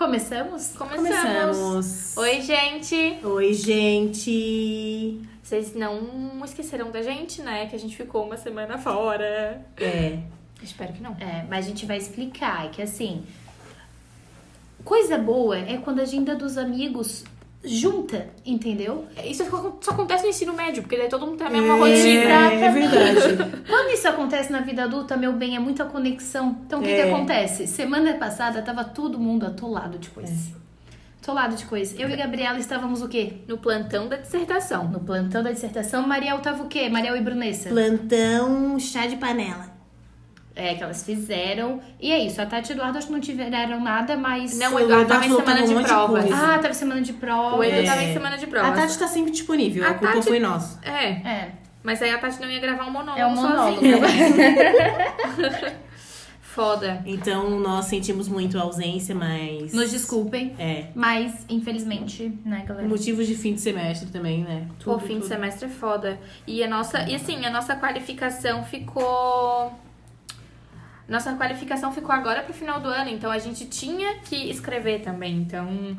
Começamos? Começamos. Começamos. Oi, gente. Oi, gente. Vocês não esqueceram da gente, né? Que a gente ficou uma semana fora. É. Espero que não. É, mas a gente vai explicar que assim, coisa boa é quando a agenda dos amigos junta, entendeu? Isso só acontece no ensino médio, porque daí todo mundo tem a mesma É, rotina. é verdade. Quando isso acontece na vida adulta, meu bem, é muita conexão. Então o que, que É. acontece? Semana passada tava todo mundo atolado de coisa. Atolado de coisa. Eu e Gabriela estávamos o quê? No plantão da dissertação. No plantão da dissertação, Mariel tava o quê? Mariel e Brunessa. Plantão chá de panela. É, que elas fizeram. E é isso, a Tati e o Eduardo acho que não tiveram nada, mas. Não, o Eduardo tava em Eduardo semana de um de provas. Ah, tava semana de prova. O Edu É. tava em semana de A provas. Tati tá sempre disponível, a, A culpa Tati- foi nossa. É, É. mas aí a Tati não ia gravar um monólogo É um monólogo. Foda. Então nós sentimos muito a ausência, mas. Nos desculpem. É. Mas, infelizmente, né, galera? Motivos de fim de semestre também, né? Pô, Tudo, fim de tudo. semestre é foda. E a nossa. E assim, a nossa qualificação ficou. Nossa qualificação ficou agora pro final do ano, então a gente tinha que escrever também. Então,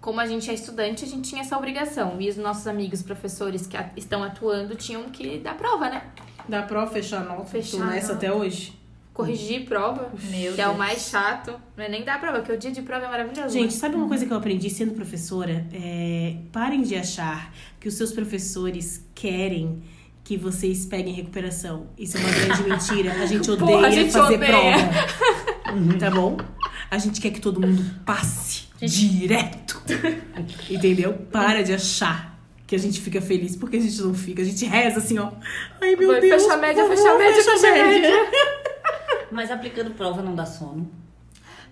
como a gente é estudante, a gente tinha essa obrigação. E os nossos amigos professores que estão atuando tinham que dar prova, né? Dá pra fechar nota? Fechar a nessa nota. até hoje. Corrigir prova, Meu que é o Deus. mais chato. Não é nem dar prova, porque o dia de prova é maravilhoso. Gente, né? sabe uma coisa que eu aprendi sendo professora? É, parem de achar que os seus professores querem que vocês peguem recuperação. Isso é uma grande mentira. A gente odeia Porra, a gente fazer odeia. prova. Tá bom? A gente quer que todo mundo passe direto. Entendeu? Para de achar que a gente fica feliz porque a gente não fica. A gente reza assim, ó. Ai, meu Vai, Deus. fecha a média, fecha a média, fecha a média. Mas aplicando prova não dá sono.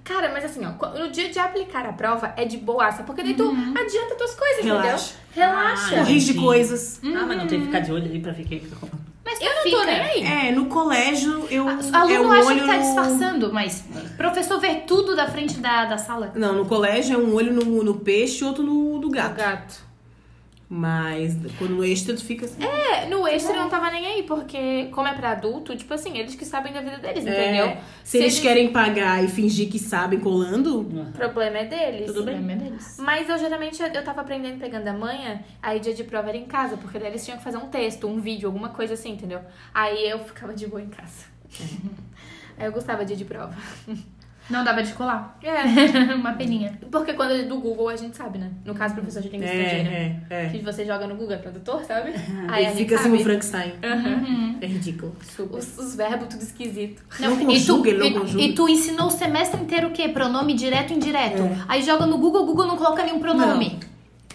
Cara, mas assim, ó, no dia de aplicar a prova é de boaça, porque daí tu adianta tuas coisas, Relaxa. entendeu? Relaxa. Ah, Corrige coisas. Ah, mas não tem que ficar de olho ali pra ver o que tá. Mas Eu não fica. tô nem aí. É, no colégio eu. Aluno é um acha olho que tá no- disfarçando, mas professor vê tudo da frente da, da sala. Não, no colégio é um olho no, no peixe e outro no do O gato. gato. Mas quando no extra tu fica assim. É, no extra eu não tava nem aí, porque como é pra adulto, tipo assim, eles que sabem da vida deles, É, entendeu? Se, eles, querem pagar e fingir que sabem colando, O problema é deles. Tudo bem. Meu Deus. Mas eu geralmente eu tava aprendendo pegando a manha, aí dia de prova era em casa, porque daí eles tinham que fazer um texto, um vídeo, alguma coisa assim, entendeu? Aí eu ficava de boa em casa. Aí eu gostava dia de prova. Não dava de colar. É, Uma peninha. porque quando é do Google a gente sabe, né? No caso, professor de língua estrangeira. é, é, é. Que você joga no Google é tradutor, sabe? Aí a Ele gente fica assim sabe. um Frankenstein. Uhum. É ridículo. Os, os verbos tudo esquisito. Não e, tu, não e- conjuga. e tu ensinou o semestre inteiro o quê? Pronome direto e indireto. É. Aí joga no Google, o Google não coloca nenhum pronome.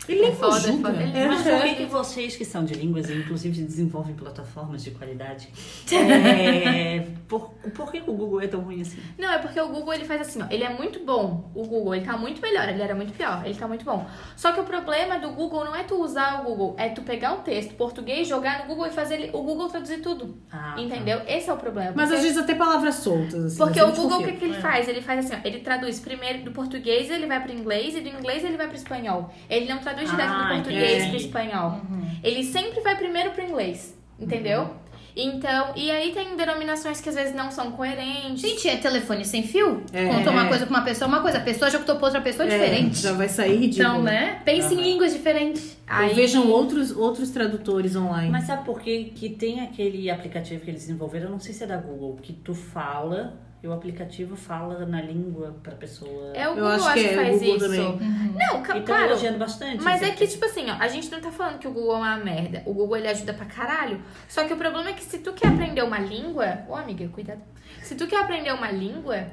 Ele nem É foda, é conjuga. foda. Ele- É. Mas por que, que vocês que são de línguas e inclusive desenvolvem plataformas de qualidade, é, por, por que o Google é tão ruim assim? Não, é porque o Google ele faz assim, ó. Ele é muito bom. O Google, ele tá muito melhor. Ele era muito pior. Ele tá muito bom. Só que o problema do Google não é tu usar o Google, é tu pegar um texto português, jogar no Google e fazer ele- o Google traduzir tudo. Ah, tá. entendeu? Esse é o problema. Mas às vezes até palavras soltas. Assim, Porque o Google, o que, que ele faz? Ele faz assim, ó, ele traduz primeiro do português, ele vai pro inglês, e do inglês ele vai pro espanhol. Ele não traduz direto do Ah, português entendi. pro espanhol. Ele sempre vai primeiro pro inglês, entendeu? Então, e aí tem denominações que às vezes não são coerentes. Gente, é telefone sem fio? É. Conta uma coisa pra uma pessoa, uma coisa. A pessoa já optou pra outra pessoa É, diferente. já vai sair ridículo. Então, né? Pense em línguas diferentes. Aí- Ou vejam outros, outros tradutores online. Mas sabe por que, que tem aquele aplicativo que eles desenvolveram? Eu não sei se é da Google, que tu fala e o aplicativo fala na língua pra pessoa. É o Eu Google, acho acho que que, é, o faz Google isso. também. Não, ca- Então claro. elogiando bastante. Mas isso é que, aqui. tipo assim, ó, a gente não tá falando que o Google é uma merda. O Google, ele ajuda pra caralho. Só que o problema é que se tu quer aprender uma língua... Ô, amiga, cuidado. Se tu quer aprender uma língua,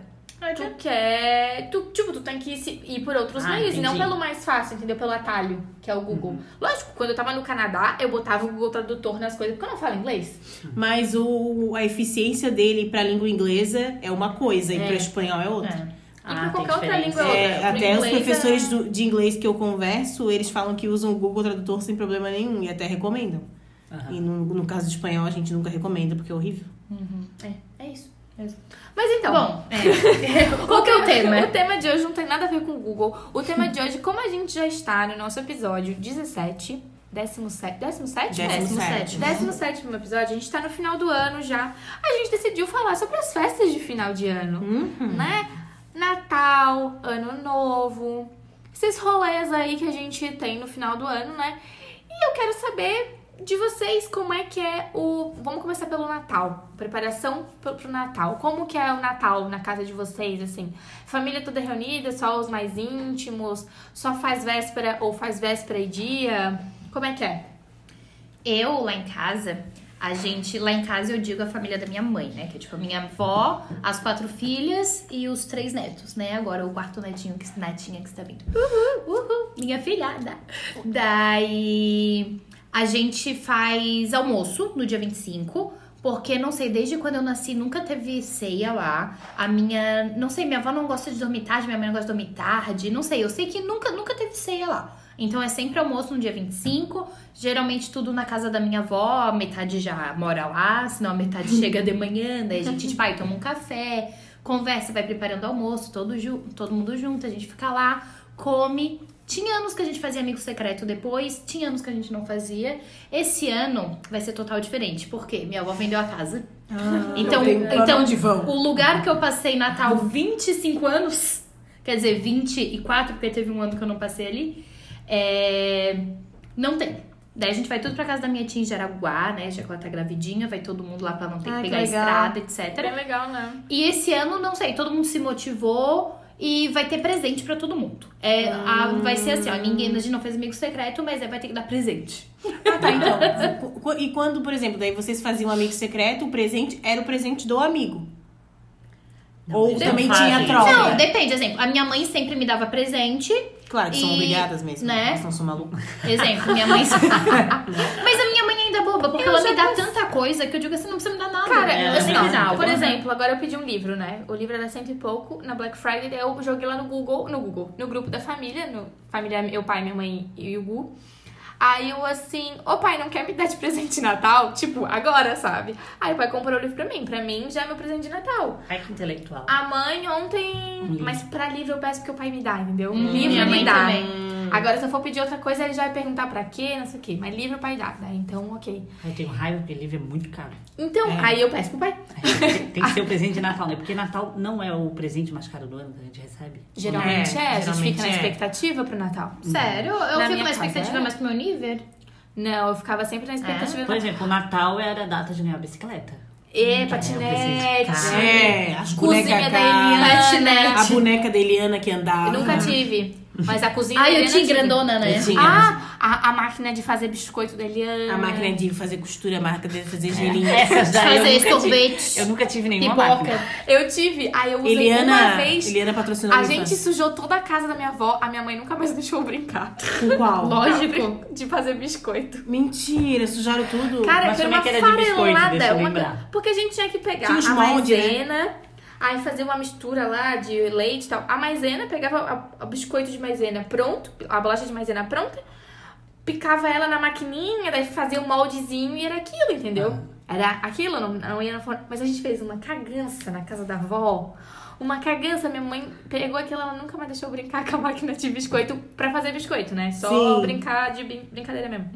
tu quer... Tu, tipo, tu tem que ir por outros Ah, meios. E não pelo mais fácil, entendeu? Pelo atalho, que é o Google. Lógico, quando eu tava no Canadá, eu botava o Google Tradutor nas coisas. Porque eu não falo inglês. Mas o, a eficiência dele pra língua inglesa é uma coisa e É. pra espanhol é outra. É. E Ah, qualquer outra língua é É, outra. Pro até os inglês, professores é- do- de inglês que eu converso, eles falam que usam o Google Tradutor sem problema nenhum e até recomendam. Aham. E no, no caso de espanhol, a gente nunca recomenda porque é horrível. É, é isso. Exato. Mas então... Bom, é. qual que é o tema? O tema de hoje não tem nada a ver com o Google. O tema de hoje, como a gente já está no nosso episódio 17, 17, 17? Décimo sétimo. 17 episódio, a gente tá no final do ano já. A gente decidiu falar sobre as festas de final de ano, Uhum. né? Natal, Ano Novo, esses rolês aí que a gente tem no final do ano, né? E eu quero saber de vocês como é que é o. Vamos começar pelo Natal. Preparação pro, pro Natal. Como que é o Natal na casa de vocês, assim? Família toda reunida, só os mais íntimos? Só faz véspera ou faz véspera e dia? Como é que é? Eu, lá em casa, a gente, lá em casa eu digo a família da minha mãe, né? Que é tipo a minha avó, as quatro filhas e os três netos, né? Agora o quarto netinho, que, netinha que está vindo. Uhul, uhul, minha filhada. Daí a gente faz almoço no dia 25. Porque, não sei, desde quando eu nasci nunca teve ceia lá. A minha. Não sei, minha avó não gosta de dormir tarde, minha mãe não gosta de dormir tarde. Não sei, eu sei que nunca, nunca teve ceia lá. Então é sempre almoço no dia 25. Geralmente tudo na casa da minha avó, a metade já mora lá, senão a metade chega de manhã, daí a gente, tipo, aí toma um café, conversa, vai preparando almoço, todo, todo mundo junto, a gente fica lá, come. Tinha anos que a gente fazia amigo secreto depois, tinha anos que a gente não fazia. Esse ano vai ser total diferente, porque minha avó vendeu a casa. então, pra então vão? o lugar que eu passei Natal 25 anos, quer dizer, 24, porque teve um ano que eu não passei ali, é, não tem. Daí a gente vai tudo pra casa da minha tia em Jaraguá, né? Já que ela tá gravidinha, vai todo mundo lá pra não ter Ai, que que pegar a legal. estrada, etc. É legal, né? E esse ano, não sei, todo mundo se motivou e vai ter presente pra todo mundo. É, a- vai ser assim, ó, ninguém, a gente não fez amigo secreto, mas aí vai ter que dar presente. Ah, tá, então. E quando, por exemplo, daí vocês faziam amigo secreto, o presente era o presente do amigo. Ou eles também não tinha troca. Não, depende, exemplo, a minha mãe sempre me dava presente. Claro que são E- obrigadas mesmo. né? Elas não são malucas. Exemplo, minha mãe. Mas a minha mãe ainda boba, porque Eu ela me dá tanta coisa que eu digo assim, não precisa me dar nada. Cara, É, eu sempre não. dá algo. Por exemplo, agora eu pedi um livro, né? O livro era cento e pouco. Na Black Friday, daí eu joguei lá no Google, no Google, no grupo da família, no família, meu pai, minha mãe e o Gu. Aí eu assim, ô pai, não quer me dar de presente de Natal? Tipo, agora, sabe? Aí o pai comprou o livro pra mim. Pra mim já é meu presente de Natal. Ai, que intelectual. A mãe ontem. livro. Mas pra livro eu peço porque o pai me dá, entendeu? Hum, livro minha mãe dá. também. Agora, se eu for pedir outra coisa, ele já vai perguntar pra quê, não sei o quê. Mas livro o pai dá, né? Então, ok. Eu tenho raiva porque livro é muito caro. Então, É. aí eu peço pro pai. Tem, tem que ser o presente de Natal, né? Porque Natal não é o presente mais caro do ano que a gente recebe. Geralmente é, É, a gente geralmente fica na é. expectativa pro Natal. Sério? Eu Na fico minha na expectativa é. mais pro meu nível. Não, eu ficava sempre na expectativa Por do exemplo, o Natal era a data de ganhar a bicicleta. E É, patinete. presente É, as Cozinha da. Eliana. A boneca da Eliana que andava. Eu nunca tive. Mas a cozinha da eu tinha tive. grandona, né? Eu tinha. Ah, a, a máquina de fazer biscoito da Eliana. A máquina de fazer costura, a máquina de fazer gelinho. Essas daí eu Fazer nunca tive. sorvete. Eu nunca tive nenhuma Pipoca. máquina. Eu tive. Aí eu usei Eliana, uma vez. Eliana patrocinou A gente sujou toda a casa da minha avó. A minha mãe nunca mais deixou eu brincar. Com qual? Lógico. De fazer biscoito. Mentira, sujaram tudo. Cara, Mas foi é uma que era de biscoito? farelada. Eu uma Porque a gente tinha que pegar Tinha os a molde, né? Aí fazer uma mistura lá de leite e tal. A maisena, pegava o biscoito de maisena pronto, a bolacha de maisena pronta, picava ela na maquininha, daí fazia o moldezinho e era aquilo, entendeu? Era aquilo, não, não ia no forno. Mas a gente fez uma cagança na casa da avó. Uma cagança, minha mãe pegou aquilo, ela nunca mais deixou brincar com a máquina de biscoito pra fazer biscoito, né? Só Sim. brincar de brin- brincadeira mesmo.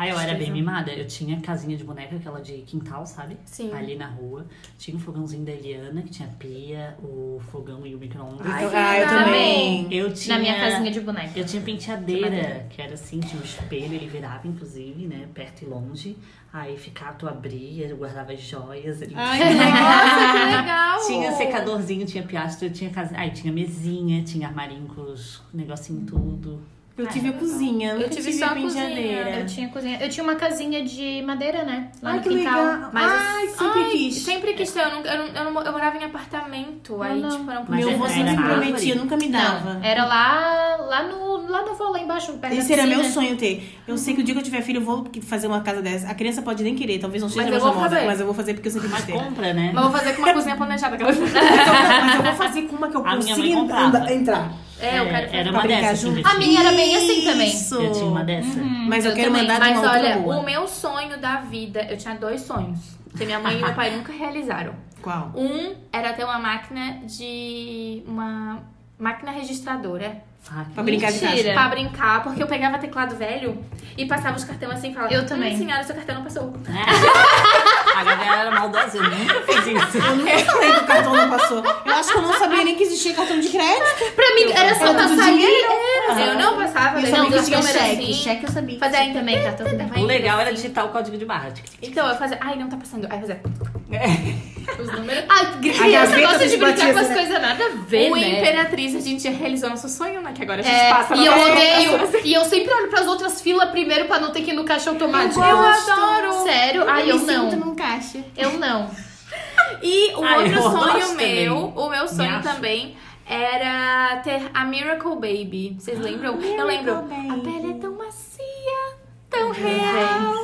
Ah, eu era bem mimada. Eu tinha casinha de boneca, aquela de quintal, sabe? Sim. Ali na rua. Tinha o fogãozinho da Eliana, que tinha pia, o fogão e o micro-ondas. Ai, ah, eu legal. também. Eu tinha... Na minha casinha de boneca. Eu tinha penteadeira, que era assim, tinha um espelho, ele virava, inclusive, né? Perto e longe. Aí ficava, tu abria, eu guardava as joias ali. Ai, que Nossa, que legal! Tinha secadorzinho, tinha piastro, tinha casa... Aí tinha mesinha, tinha armarinho com os negocinho tudo. Eu tive a cozinha, nunca Eu tive tive, só a cozinha. Eu tinha cozinha. Eu tinha uma casinha de madeira, né? Lá Ai, no que quintal. legal. Mas Ai, sempre Ai, quis. Sempre quis ter. Eu, não, eu, não, eu, não- eu morava em apartamento. aí, não. tipo, eu não Mas Meu avô era sempre prometia, nunca me dava. Não, era lá, lá no, lá no voo, lá embaixo, perto Esse da era meu sonho ter. Eu sei que o dia que eu tiver filho, eu vou fazer uma casa dessa. A criança pode nem querer, talvez não seja Mas mais eu famosa, fazer. mas eu vou fazer porque eu sempre quis ter. compra, né? Mas eu vou fazer com uma cozinha planejada. aquela- Mas eu vou fazer com uma que eu consiga entrar. É, eu quero fazer. Era uma dessas. junto. A minha era bem assim também. Isso. Eu tinha uma dessa. Mas eu, Eu quero também. mandar de Mas uma olha, boa. o meu sonho da vida, eu tinha dois sonhos. Que minha mãe e meu pai nunca realizaram. Qual? Um era ter uma máquina de. uma máquina registradora. Ah, Pra brincar de Mentira. caixa. Pra brincar, porque eu pegava teclado velho e passava os cartões assim e falava: Eu também. "Hum, senhora, seu cartão não passou. A Gabriela era maldosa, eu nunca fiz isso. Eu nunca falei que o cartão não passou. Eu acho que eu não sabia nem que existia cartão de crédito. Pra mim, era só Era passar ali. dinheiro. Eu não passava, Eu não tinha cheque. Cheque eu sabia. Fazer aí também, cartão O legal era digitar o código de barra. Então, eu fazia. Ai, não tá passando. Aí eu fazia. Os números. Ah, A criança gaveta gosta de brincar com as né? coisas nada a ver, o né? Imperatriz, a gente realizou nosso sonho, né? Que agora a gente É, passa e eu odeio. E eu sempre olho pras outras filas primeiro pra não ter que ir no caixa automático. Eu adoro. Sério? Ai, eu me não. sinto num caixa. Eu não. E o Ah, outro eu sonho meu, também. o meu Me sonho acho. também era ter a Miracle Baby. Vocês lembram? eu lembro. A pele é tão macia, tão real.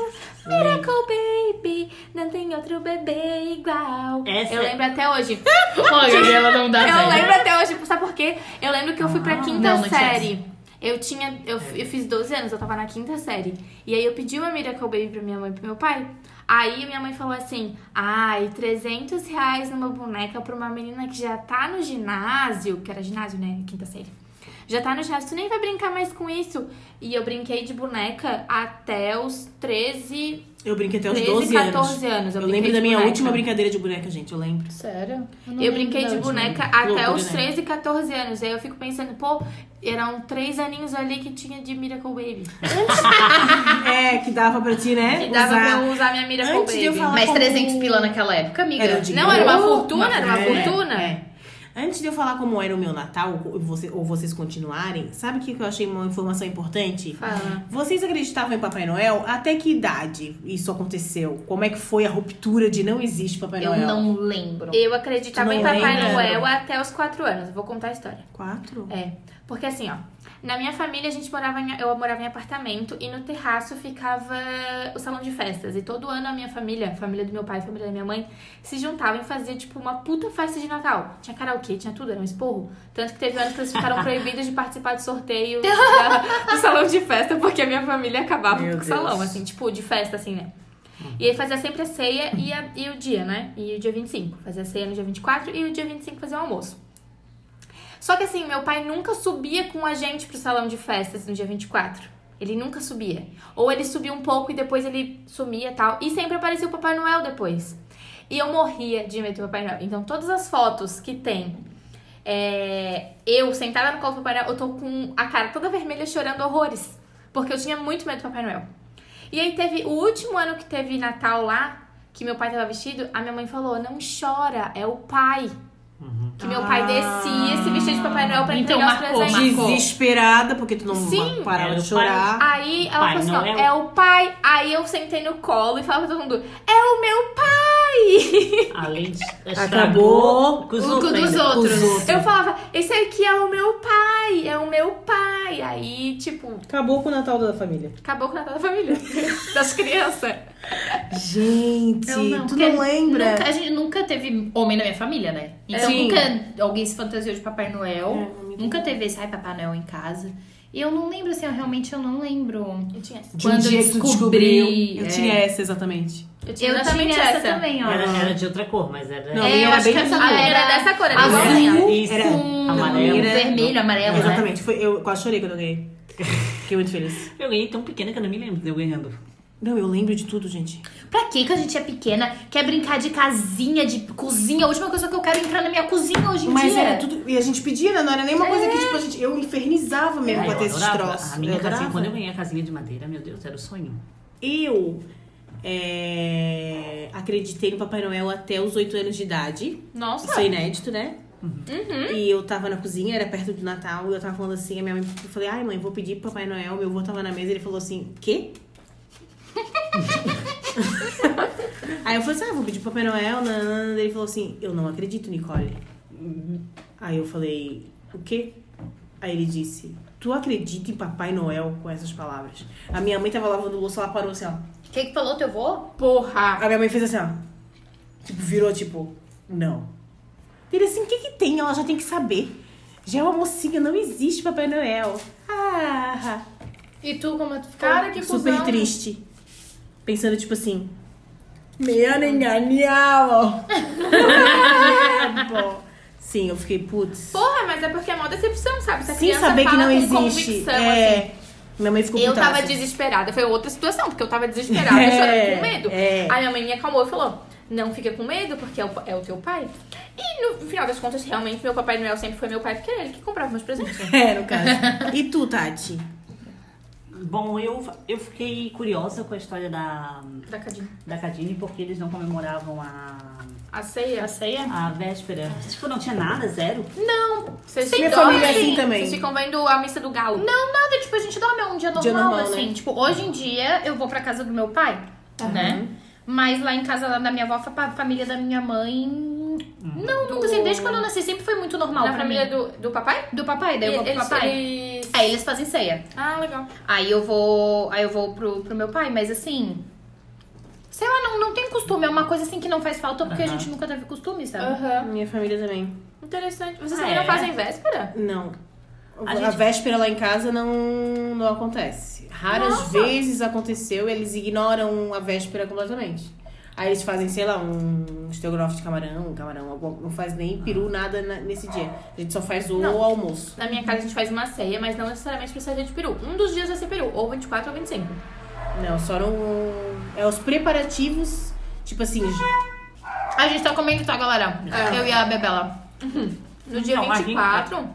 Miracle Baby, não tem outro bebê igual. Essa eu é- lembro até hoje. Olha, Gabriela não dá Eu lembro até hoje, sabe por quê? Eu lembro que eu fui pra quinta não, série. Eu tinha. Eu, eu fiz 12 anos, eu tava na quinta série. E aí eu pedi uma Miracle Baby pra minha mãe e pro meu pai. Aí minha mãe falou assim: ai, 300 reais numa boneca pra uma menina que já tá no ginásio, que era ginásio, né? Quinta série. Já tá no ginásio, tu nem vai brincar mais com isso. E eu brinquei de boneca até os 13, Eu brinquei até os 13 12 14 anos. anos. Eu, brinquei lembro da minha boneca. última brincadeira de boneca, gente. Eu lembro. Sério? Eu lembro brinquei de última. boneca até Loucura, os né? 13, 14 anos. Aí eu fico pensando, pô, eram três aninhos ali que tinha de Miracle Baby. É, que dava pra ti, né? Que dava usar. pra eu usar minha Miracle Antes de eu Baby. falar- Mas como- 300 pila naquela época, amiga? Era Não, era uma fortuna, era uma É, fortuna. é. Antes de eu falar como era o meu Natal, ou, você- ou vocês continuarem, sabe o que que eu achei uma informação importante? Fala. Vocês acreditavam em Papai Noel? Até que idade isso aconteceu? Como é que foi a ruptura de não existe Papai Eu Noel? não lembro. Eu acreditava em Papai lembra? Noel até os 4 anos. Vou contar a história. Quatro? É, porque assim, ó, na minha família a gente morava em, eu morava em apartamento e no terraço ficava o salão de festas. E todo ano a minha família, a família do meu pai, a família da minha mãe, se juntavam e fazia tipo uma puta festa de Natal. Tinha karaokê, tinha tudo, era um esporro. Tanto que teve anos que eles ficaram proibidos de participar de sorteio da- do salão de festa, porque a minha família acabava Meu com o salão, assim, tipo, de festa, assim, né? E aí fazia sempre a ceia e, a- e o dia, né? E o dia 25. Fazia a ceia no dia 24 e o dia 25 fazia o almoço. Só que assim, meu pai nunca subia com a gente pro salão de festas no dia 24. Ele nunca subia. Ou ele subia um pouco e depois ele sumia tal. E sempre aparecia o Papai Noel depois. E eu morria de medo do Papai Noel. Então todas as fotos que tem é, eu sentada no colo do Papai Noel, eu tô com a cara toda vermelha chorando horrores. Porque eu tinha muito medo do Papai Noel. E aí teve o último ano que teve Natal lá, que meu pai tava vestido, a minha mãe falou: não chora, é o pai. Que meu pai descia se vestia de Papai Noel pra Então, entregar os marcou, presentes. marcou. Desesperada, porque tu não Sim. parava de o pai. chorar. Aí ela Pai falou assim: ó, Noel. é o pai. Aí eu sentei no colo e falava pra todo mundo: é o meu pai! Além de Acabou com os o outros dos outros. Os outros. Eu falava: esse aqui é o meu pai, é o meu pai. Aí, tipo, Acabou com o Natal da família. acabou com o Natal da família, das crianças. Gente, Eu não, tu não lembra? Nunca, a gente nunca teve homem na minha família, né? Então Sim. nunca alguém se fantasiou de Papai Noel. É, nunca teve esse, ai, Papai Noel em casa. E eu não lembro, assim, eu realmente eu não lembro. Eu tinha essa. De um Quando eu dia que tu descobri, descobriu. Eu é. tinha essa, exatamente. Eu tinha Eu exatamente tinha essa, essa. também, ó. Era, era de outra cor, mas era. Não, É, eu era acho bem que essa A azul. minha era dessa cor, era Azul igualzinha. Isso, era com amarelo. vermelho, amarelo, né? Exatamente. Foi, eu quase chorei quando eu ganhei. Fiquei muito feliz. Eu ganhei tão pequena que eu não me lembro de eu ganhando. Não, eu lembro de tudo, gente. Pra que que a gente é pequena, quer brincar de casinha, de cozinha? A última coisa que eu quero é entrar na minha cozinha hoje em Mas dia. era tudo. E a gente pedia, né? Não era nenhuma coisa que, tipo, a gente. Eu infernizava mesmo Ah, pra eu ter esses troços. A minha Eu casinha, adorava. quando eu ganhei a casinha de madeira, meu Deus, era o sonho. Eu é, acreditei no Papai Noel até os 8 anos de idade. Nossa. Isso é inédito, né? Uhum. E eu tava na cozinha, era perto do Natal, e eu tava falando assim, a minha mãe, eu falei, ai mãe, vou pedir pro Papai Noel, meu avô tava na mesa, ele falou assim, quê? Aí eu falei assim, ah, vou pedir pro Papai Noel, nanana. ele falou assim, eu não acredito, Nicole. Aí eu falei, o quê? Aí ele disse, tu acredita em Papai Noel com essas palavras? A minha mãe tava lavando louça, ela parou assim, ó. O que que falou teu vô? Porra. A minha mãe fez assim, ó. Tipo, virou, tipo, não. Ele assim, o que que tem? Ela já tem que saber. Já é uma mocinha, não existe Papai Noel. Ah, E tu, como tu ficou? Cara, que super cuzão. triste. Pensando, tipo assim, me han engañado. Sim, eu fiquei, putz. Porra, mas é porque é mó decepção, sabe? Se a criança saber que fala não com existe. É. assim. Minha mãe ficou Eu putaça. tava desesperada. Foi outra situação, porque eu tava desesperada, É, chorando com medo. é. Aí minha mãe me acalmou e falou: Não fica com medo, porque é o, é o teu pai. E no final das contas, realmente, meu Papai Noel sempre foi meu pai, porque era ele que comprava meus presentes. É, no caso. E tu, Tati? Bom, eu, eu fiquei curiosa com a história da, Da Cadinho. da Cadine, porque eles não comemoravam a, A ceia. A ceia? a véspera. Tipo, não tinha nada, zero? Não. Vocês Minha dormem? família é assim também. Vocês ficam vendo a missa do galo. Não, nada, tipo, a gente dorme um dia normal, Dia normal, assim. né? Tipo, hoje em dia eu vou pra casa do meu pai, né? Mas lá em casa lá da minha avó, a família da minha mãe. Não, Do- nunca assim, desde quando eu nasci sempre foi muito normal Na pra família mim. do, do papai? Do papai, daí eu vou pro eles, papai. eles- Aí eles fazem ceia. Ah, legal. Aí eu vou. Aí eu vou pro, pro meu pai, mas assim. Sei lá, não, não tem costume. É uma coisa assim que não faz falta porque a Aham. gente nunca teve costume, sabe? Aham. Minha família também. Interessante. Vocês Ah, também não é? fazem véspera? Não. A, A gente- véspera lá em casa não, não acontece. Raras Nossa. vezes aconteceu, eles ignoram a véspera completamente. Aí eles fazem, sei lá, um estrogonofe de camarão, um camarão, não faz nem peru, nada na- nesse dia. A gente só faz o Não. almoço. Na minha casa a gente faz uma ceia, mas não necessariamente precisa ser de peru. Um dos dias vai ser peru, ou 24 ou 25. Não, só não. É os preparativos, tipo assim. A gente tá comendo, tá, galera? É. Eu e a Bebela. No dia Não, aqui- 24.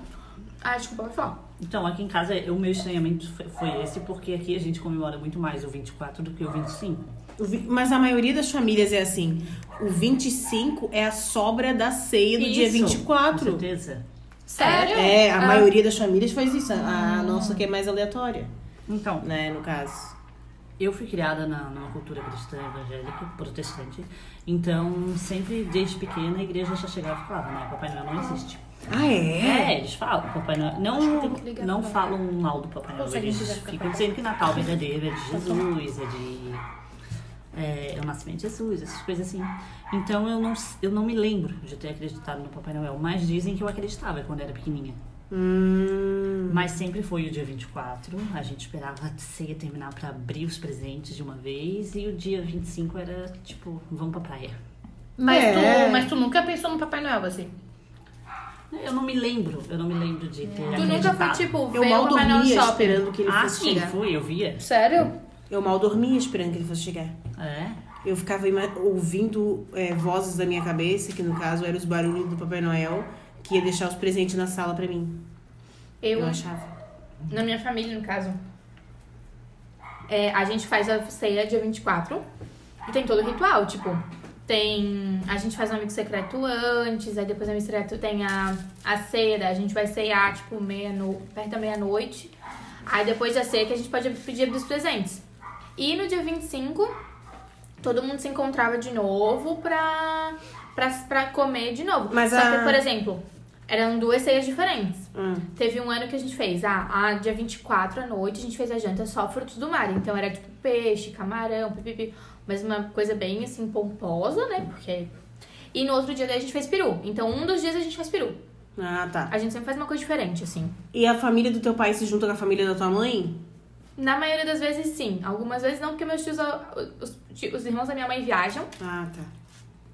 Ah, desculpa, vai falar. Então, aqui em casa, o meu estranhamento foi- esse, porque aqui a gente comemora muito mais o 24 do que o 25. o vi- Mas a maioria das famílias é assim. O 25 é a sobra da ceia do dia Isso, 24. Com certeza. Sério? É, a Ah. maioria das famílias faz isso. A a nossa que é mais aleatória, Então, né, no caso. eu fui criada na, numa cultura cristã evangélica, protestante. Então, sempre desde pequena, a igreja já chegava e falava, né? Papai Noel não existe. Ah, é? É, eles falam, Papai Noel. Que não que não falam mal do Papai Noel. Eles ficam dizendo que Natal verdadeiro é de Jesus, é de. É, é o nascimento de Jesus, essas coisas assim. Então eu não, eu não me lembro de ter acreditado no Papai Noel, mas dizem que eu acreditava quando era pequenininha. Hum. Mas sempre foi o dia 24, a gente esperava a ceia terminar pra abrir os presentes de uma vez, e o dia 25 era tipo, vamos pra praia. Mas, É. tu, mas tu nunca pensou no Papai Noel, assim? Eu não me lembro, eu não me lembro de ter Tu nunca foi, tipo, ver Eu mal Papai Noel dormia shopping? esperando que ele Ah, fosse sim, chegar. fui, eu via. Sério? Eu mal dormia esperando que ele fosse chegar. É. Eu ficava ima- ouvindo é, vozes da minha cabeça, que no caso eram os barulhos do Papai Noel, que ia deixar os presentes na sala pra mim. Eu, Eu, achava. na minha família, no caso, é, a gente faz a ceia dia 24 e tem todo o ritual, tipo, tem. A gente faz um amigo secreto antes, aí depois do amigo secreto tem a, a ceia, a gente vai ceiar, tipo, meia no, perto da meia-noite. Aí depois da ceia que a gente pode pedir dos presentes. E no dia 25, todo mundo se encontrava de novo pra, pra, pra comer de novo. Mas Só a- que, por exemplo, eram duas ceias diferentes. Hum. Teve um ano que a gente fez, ah, a dia 24 à noite, a gente fez a janta só frutos do mar. Então era tipo peixe, camarão, pipipi. Mas uma coisa bem assim, pomposa, né? Porque. E no outro dia daí a gente fez peru. Então um dos dias a gente faz peru. Ah, tá. A gente sempre faz uma coisa diferente, assim. E a família do teu pai se junta com a família da tua mãe? Na maioria das vezes, sim. Algumas vezes não, porque meus tios, os, os irmãos da minha mãe viajam Ah, tá.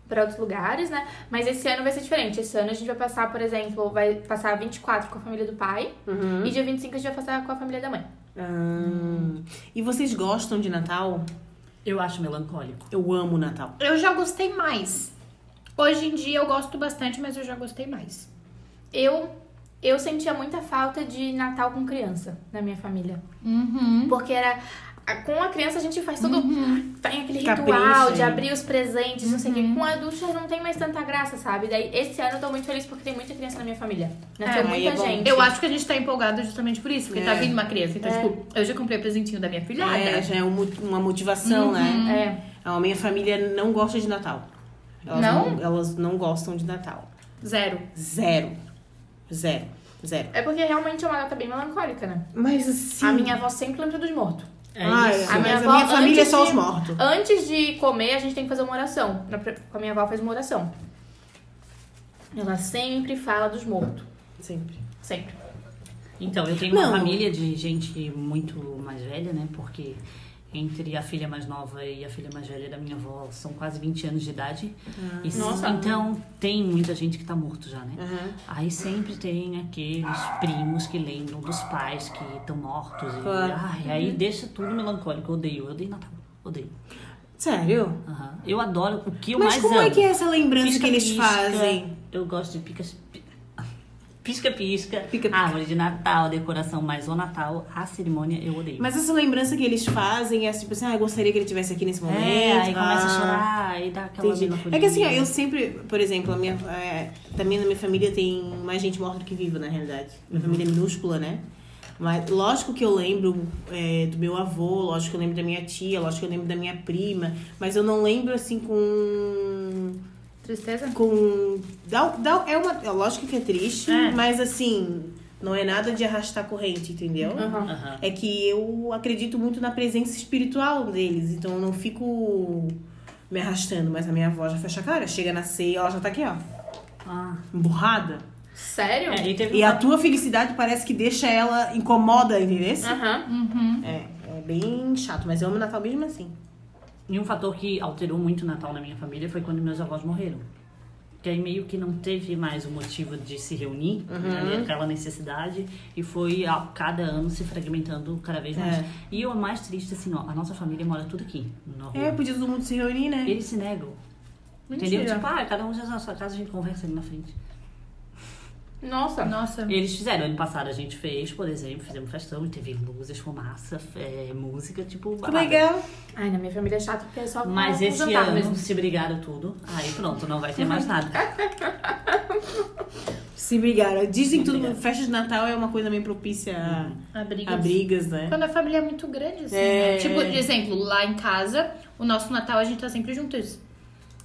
pra outros lugares, né? Mas esse ano vai ser diferente. Esse ano a gente vai passar, por exemplo, vai passar 24 com a família do pai. Uhum. E dia 25 a gente vai passar com a família da mãe. Ah. E vocês gostam de Natal? Eu acho melancólico. Eu amo Natal. Eu já gostei mais. Hoje em dia eu gosto bastante, mas eu já gostei mais. Eu eu sentia muita falta de Natal com criança na minha família. Uhum. Porque era. A- Com a criança a gente faz todo. Tem aquele Capricho, ritual de abrir os presentes, não sei o quê. Com adulto já não tem mais tanta graça, sabe? Daí esse ano eu tô muito feliz porque tem muita criança na minha família. Nasceu É, aí muita é gente. Eu acho que a gente tá empolgado justamente por isso, porque É. tá vindo uma criança. Então, É. tipo, eu já comprei o presentinho da minha filhada. É, já é um uma motivação, né? É. A minha família não gosta de Natal. Elas Não? Elas não gostam de Natal. Zero. Zero. Zero. Zero. É porque realmente é uma data bem melancólica, né? Mas assim... A minha avó sempre lembra dos mortos. É Ai, isso. A mas minha a avó, minha família é só de- os mortos. Antes de comer, a gente tem que fazer uma oração. A minha avó faz uma oração. Ela sempre fala dos mortos. Sempre. Sempre. Então, eu tenho Não. uma família de gente muito mais velha, né? Porque entre a filha mais nova e a filha mais velha da minha avó são quase 20 anos de idade. E s- Nossa. Então tem muita gente que tá morto já, né? Aham. Aí sempre tem aqueles primos que lembram dos pais que estão mortos. E, Claro. ai, aí deixa tudo melancólico. Eu odeio, eu odeio Natal. Odeio. Sério? Aham. Eu adoro o que eu Mas mais como amo. é que é essa lembrança que eles Pisca-pisca. fazem? Eu gosto de pica pisca-pisca, árvore de Natal, decoração, mas o Natal, a cerimônia eu odeio. Mas essa lembrança que eles fazem é tipo assim, ah, eu gostaria que ele estivesse aqui nesse momento. é, aí começa a ah. chorar, aí dá aquela melancolia. É que assim, eu sempre, por exemplo, a minha, é, também na minha família tem mais gente morta do que viva, na realidade. Minha família é minúscula, né? Mas lógico que eu lembro é, do meu avô, lógico que eu lembro da minha tia, lógico que eu lembro da minha prima, mas eu não lembro assim com. Tristeza? com. Dá, dá, é uma. é Lógico que é triste, É. mas assim, não é nada de arrastar corrente, entendeu? Aham. Aham. É que eu acredito muito na presença espiritual deles, então eu não fico me arrastando, mas a minha avó já fecha a cara, chega na ceia, ela já tá aqui, ó, Ah. emburrada. Sério? É, e teve E um a tua felicidade parece que deixa ela incomoda, entendeu? Aham. Uhum. É, é bem chato, mas eu amo Natal mesmo assim. E um fator que alterou muito o Natal na minha família foi quando meus avós morreram. Que aí meio que não teve mais o motivo de se reunir, né, aquela necessidade, e foi a cada ano se fragmentando cada vez mais. É. E o mais triste, assim, ó, a nossa família mora tudo aqui. É, podia todo mundo se reunir, né? Eles se negam. Mentira. Entendeu? Tipo, ah, cada um já na sua casa, a gente conversa ali na frente. Nossa. Nossa. Eles fizeram, ano passado a gente fez, por exemplo, fizemos festão e teve luzes, fumaça, é, música, tipo, Que babado. legal. Ai, na minha família é chato porque é só Mas esse ano mesmo. se brigaram tudo, aí pronto, não vai ter mais nada. Se brigaram. Dizem Se tudo, brigaram. festa de Natal é uma coisa meio propícia a, A briga. a brigas, né? Quando a família é muito grande, assim. É. né? Tipo, por exemplo, lá em casa, o nosso Natal a gente tá sempre juntos.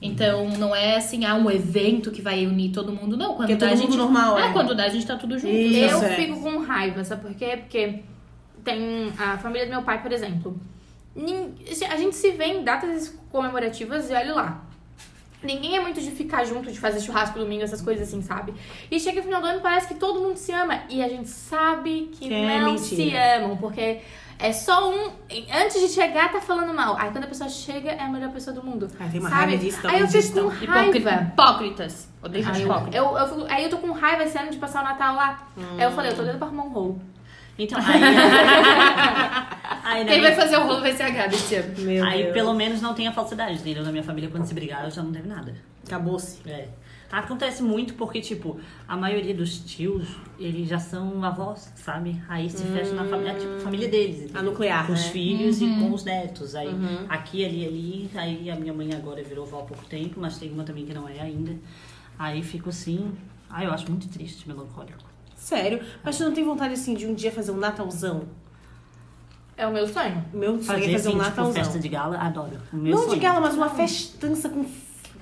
Então, não é assim, ah, um evento que vai unir todo mundo, não. Quando é dá, todo a gente. normal, é. é. quando dá, a gente tá tudo junto. Isso. Eu é. fico com raiva, sabe por quê? Porque tem a família do meu pai, por exemplo. A gente se vê em datas comemorativas e olha lá. Ninguém é muito de ficar junto, de fazer churrasco domingo, essas coisas assim, sabe? E chega no final do ano parece que todo mundo se ama. E a gente sabe que Que é não mentira. se amam, porque é só um. Antes de chegar, tá falando mal. Aí quando a pessoa chega, é a melhor pessoa do mundo. Ah, tem uma sabe? raiva disso, Aí eu fico com raiva. Hipócritas. Odeio Aí eu, hipócrita. eu, eu fico- aí eu tô com raiva esse ano de passar o Natal lá. Aí eu falei, eu tô doida pra arrumar um rolo. Então, aí. aí, Quem vai fazer o rolo vai ser a Gabi esse ano. Meu aí Deus. pelo menos não tem a falsidade, entendeu? Na minha família, quando se brigaram, já não teve nada. Acabou-se. É. Acontece muito porque, tipo, a maioria dos tios, eles já são avós, sabe? Aí se fecha na família, tipo, família deles. entendeu? A nuclear, Com os né? filhos e com os netos. Aí, aqui, ali, ali. Aí a minha mãe agora virou avó há pouco tempo, mas tem uma também que não é ainda. Aí fico assim. Ai, eu acho muito triste, melancólico. Sério? Mas tu não tem vontade, assim, de um dia fazer um Natalzão? É o meu sonho. Meu sonho é Fazer, fazer um assim, tipo, Natalzão. festa de gala, adoro. O meu Não sonho. de gala, mas uma festança com,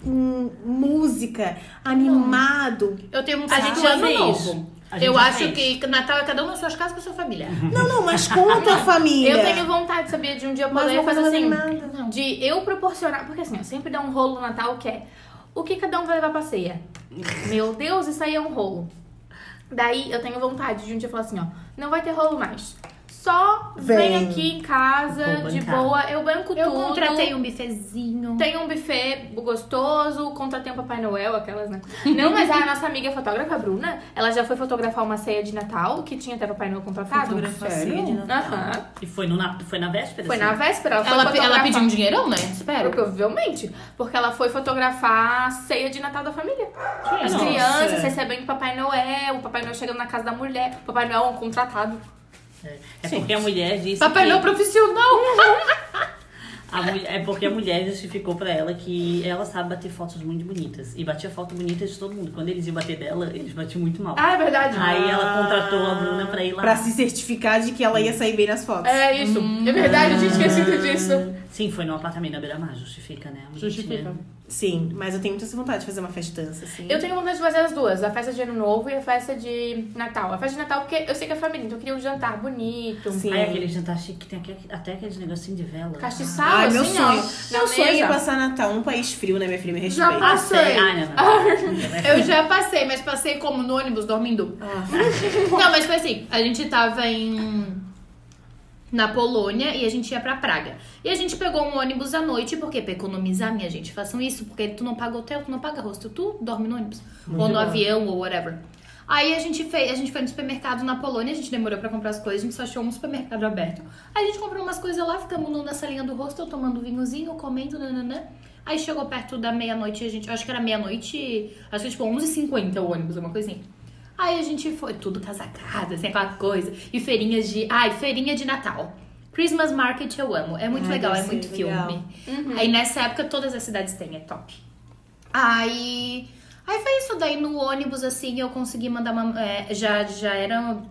com música, animado. Eu tenho um A gente de já ano fez. novo. A gente Eu acho fez. que Natal é cada um na sua casa com a sua família. Não, não, mas com a tua família. Eu tenho vontade, sabia, de um dia eu Mas poder coisa fazer assim. Não. De eu proporcionar. Porque assim, eu sempre dou um rolo no Natal que é o que cada um vai levar pra ceia. Meu Deus, isso aí é um rolo. Daí eu tenho vontade de um dia falar assim, ó, não vai ter rolo mais. Só vem, Vem. aqui em casa, de boa, eu banco Eu tudo. contratei um bifezinho. Tem um buffet gostoso, contratei um Papai Noel, aquelas, né? Não, mas a nossa amiga fotógrafa, a Bruna, ela já foi fotografar uma ceia de Natal, que tinha até Papai Noel contratado. Fotografar Sério? ceia de Natal. Aham. E foi, no, na- foi na véspera? Foi assim? na véspera, ela foi Ela, ela pediu um dinheirão, né? Espero. Provavelmente. Porque ela foi fotografar a ceia de Natal da família. As Nossa. crianças recebendo Papai Noel, o Papai Noel chegando na casa da mulher, o Papai Noel é um contratado. É, é porque a mulher disse Papai que... Noel profissional. A mulher- é porque a mulher justificou pra ela que ela sabe bater fotos muito bonitas. E batia foto bonita de todo mundo. Quando eles iam bater dela, eles batiam muito mal. Ah, é verdade. Aí ela contratou a Bruna pra ir lá. Pra se certificar de que ela ia sair bem nas fotos. É isso. É verdade, eu tinha esquecido disso. Sim, foi num apartamento na Beira-Mar, justifica, né? A Justifica. Sim, mas eu tenho muita vontade de fazer uma festança, assim. Eu tenho vontade de fazer as duas, a festa de Ano Novo e a festa de Natal. A festa de Natal, porque eu sei que é família, então eu queria um jantar bonito. Sim. Aí aquele jantar chique que tem aqui- até aqueles negocinhos de vela. Castiçal, Ai, assim, meu sonho. ó. Meu sonho é passar Natal num país frio, né, minha filha? Me Já respeita. passei. Sei. Ah, não, não. Eu já passei, mas passei como no ônibus, dormindo. Ah, Não, mas foi assim, a gente tava em na Polônia e a gente ia pra Praga. E a gente pegou um ônibus à noite, porque pra economizar, minha gente, façam isso, porque tu não paga hotel, tu não paga hostel, tu dorme no ônibus. ou no bom. avião, ou whatever. Aí a gente fez, a gente foi no supermercado na Polônia, a gente demorou pra comprar as coisas, a gente só achou um supermercado aberto. Aí a gente comprou umas coisas lá, ficamos na salinha do hostel, tomando vinhozinho, comendo, nananã. Aí chegou perto da meia-noite, a gente, acho que era meia-noite, acho que tipo 11h50 o ônibus, uma coisinha. Aí a gente foi, tudo casacada, assim, aquela coisa. E feirinhas de. Ai, feirinha de Natal. Christmas Market eu amo. É muito Ai, legal, é muito ser filme. legal. Aí nessa época todas as cidades têm, é top. Aí. Aí foi isso. Daí no ônibus, assim, eu consegui mandar uma. é, já, já era.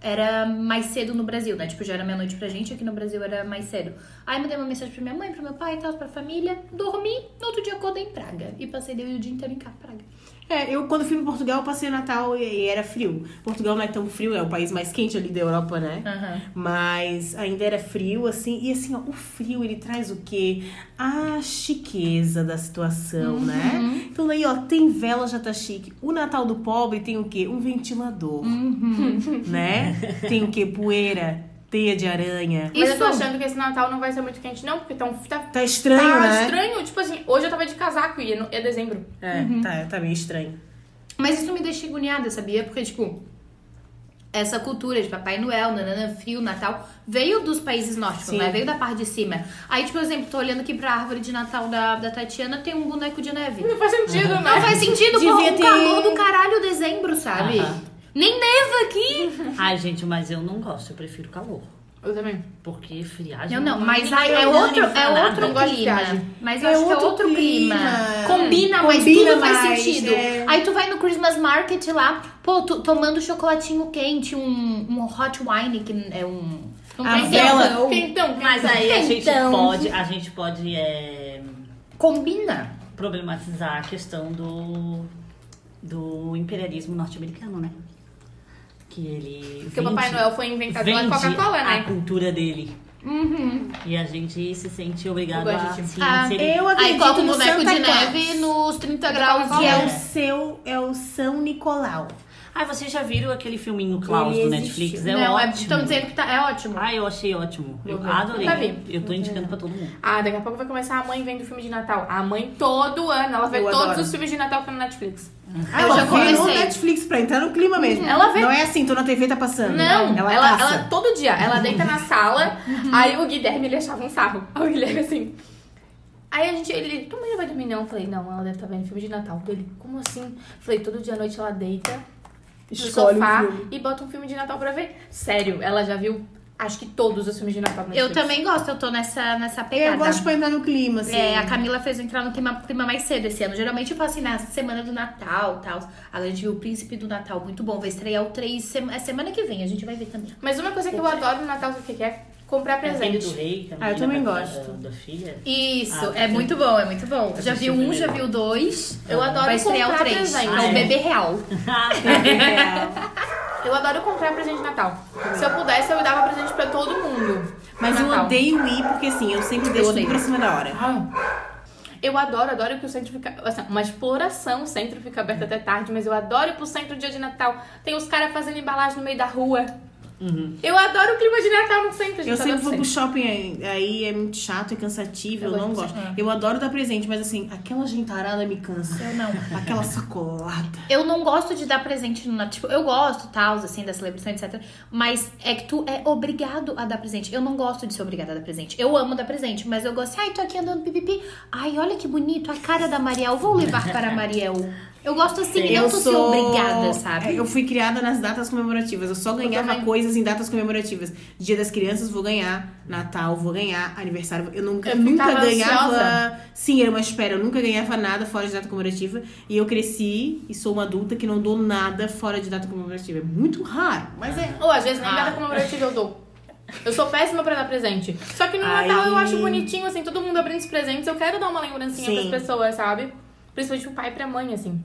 Era mais cedo no Brasil, né? Tipo, já era meia-noite pra gente, aqui no Brasil era mais cedo. Aí mandei uma mensagem pra minha mãe, pro meu pai e tal, pra família. Dormi, no outro dia acordei em Praga. E passei daí o dia inteiro em Praga. É, eu quando fui pra Portugal, passei o Natal e, e era frio. Portugal não é tão frio, é o país mais quente ali da Europa, né? Aham. Mas ainda era frio, assim. E assim, ó, o frio, ele traz o quê? A chiqueza da situação, né? Então aí, ó, tem vela, já tá chique. O Natal do pobre tem o quê? Um ventilador, né? Tem o quê? Poeira, teia de aranha. Mas eu tô Isso- achando que esse Natal não vai ser muito quente, não, porque tão, tá, Tá estranho, tá né? estranho. Tipo assim, hoje eu tava de casaco e é, é dezembro. É, tá, tá meio estranho. Mas isso me deixa agoniada, sabia? Porque, tipo, essa cultura de Papai Noel, nanana, frio, Natal, veio dos países nórdicos, né? Veio da parte de cima. Aí, tipo, por exemplo, tô olhando aqui pra árvore de Natal da, da Tatiana, tem um boneco de neve. Não faz sentido, né? Não faz sentido, Devia porra, o ter- calor do caralho dezembro, sabe? Aham. Nem neva aqui. Ai, gente, mas eu não gosto, eu prefiro calor. Eu também. Porque friagem. Eu não, mas aí é outro, é outro Não gosto de clima. Mas eu É acho que é outro clima. clima. Combina, mas Combina tudo faz mais, sentido. é. Aí tu vai no Christmas Market lá, pô, tu, tomando chocolatinho quente, um, um hot wine, que é um... Não A vela- tempo. Quentão, Mas aí a gente Então. pode, a gente pode é, Combina. problematizar a questão do, do imperialismo norte-americano, né? Que ele. Porque o Papai Noel foi inventado pela Coca-Cola, a né? cultura dele. E a gente se sente obrigado a se Ah, inserir. Eu Aí acredito coloca o no boneco Santa de Claus, neve nos 30 graus Que é É. o seu, é o São Nicolau. Ah, vocês já viram aquele filminho Klaus Ele do. Netflix? É Não, é, ótimo. estão dizendo que tá, é ótimo. Ah, eu achei ótimo. Eu ver. adorei. Vi. Eu tô indicando pra todo mundo. Ah, daqui a pouco vai começar a mãe vendo filme de Natal. A mãe todo ano, ela vê Eu todos adoro. os filmes de Natal no Netflix. Ah, Eu ela já vê no comecei. Netflix pra entrar no clima mesmo. Ela vê. Não é assim, tô na TV, tá passando. Não, ela, ela, ela todo dia, ela deita na sala, aí o Guilherme ele achava um sarro. Aí o Guilherme assim. Aí a gente, ele, tua mãe não vai dormir não? Eu falei, não, ela deve estar vendo filme de Natal dele. Como assim? Falei, todo dia à noite ela deita Escolhe um sofá filme. e bota um filme de Natal pra ver. Sério, ela já viu, acho que todos os filmes de Natal Eu Netflix. também gosto, eu tô nessa, nessa pegada. Eu gosto pra entrar no clima, assim. É, a Camila fez eu entrar no clima, clima mais cedo esse ano. Geralmente eu faço assim na semana do Natal e tal. Agora a gente viu o Príncipe do Natal, muito bom. Vai estrear o 3 sema- é semana que vem, a gente vai ver também. Mas uma coisa que eu adoro no Natal, sabe o que que é? Comprar É Tem do presente. rei também. Ah, eu né, também gosto. Da, da filha. Isso, Ah, é sim. muito bom, é muito bom. Já vi um, já vi o dois. Eu adoro Vai estrear o comprar 3, presente. é o Ah, é? bebê real. Eu adoro comprar presente de Natal. Se eu pudesse, eu dava presente pra todo mundo. Mas eu odeio ir, porque assim, eu sempre deixo tudo pra cima da hora. Eu adoro, adoro que o centro fica. Assim, uma exploração, o centro fica aberto até tarde, mas eu adoro ir pro centro dia de Natal. Tem os caras fazendo embalagem no meio da rua. Eu adoro o clima de Natal no centro, gente. Eu sempre vou pro shopping, aí- aí é muito chato, é cansativo, eu, Eu não gosto. Eu adoro dar presente, mas assim, aquela gentarada me cansa. Eu não. Aquela sacolada. Eu não gosto de dar presente no Natal. Tipo, eu gosto, tal, assim, da celebração, etc. Mas é que tu é obrigado a dar presente. Eu não gosto de ser obrigada a dar presente. Eu amo dar presente, mas eu gosto. Ai, tô aqui andando pipipi. Ai, olha que bonito, a cara da Mariel. Vou levar para a Mariel. Eu gosto assim, eu não tô ser obrigada, sabe? Eu fui criada nas datas comemorativas. Eu só ganhava também. coisas em datas comemorativas. Dia das crianças, vou ganhar. Natal, vou ganhar. Aniversário, eu nunca, Eu nunca ganhava. ansiosa. Sim, era uma espera. Eu nunca ganhava nada fora de data comemorativa. E eu cresci e sou uma adulta que não dou nada fora de data comemorativa. É muito raro, mas é. Ou às vezes nem data comemorativa eu dou. Eu sou péssima pra dar presente. Só que no Ai. Natal eu acho bonitinho, assim, todo mundo abrindo os presentes. Eu quero dar uma lembrancinha Sim. pras pessoas, sabe? Principalmente pro pai e pra mãe, assim.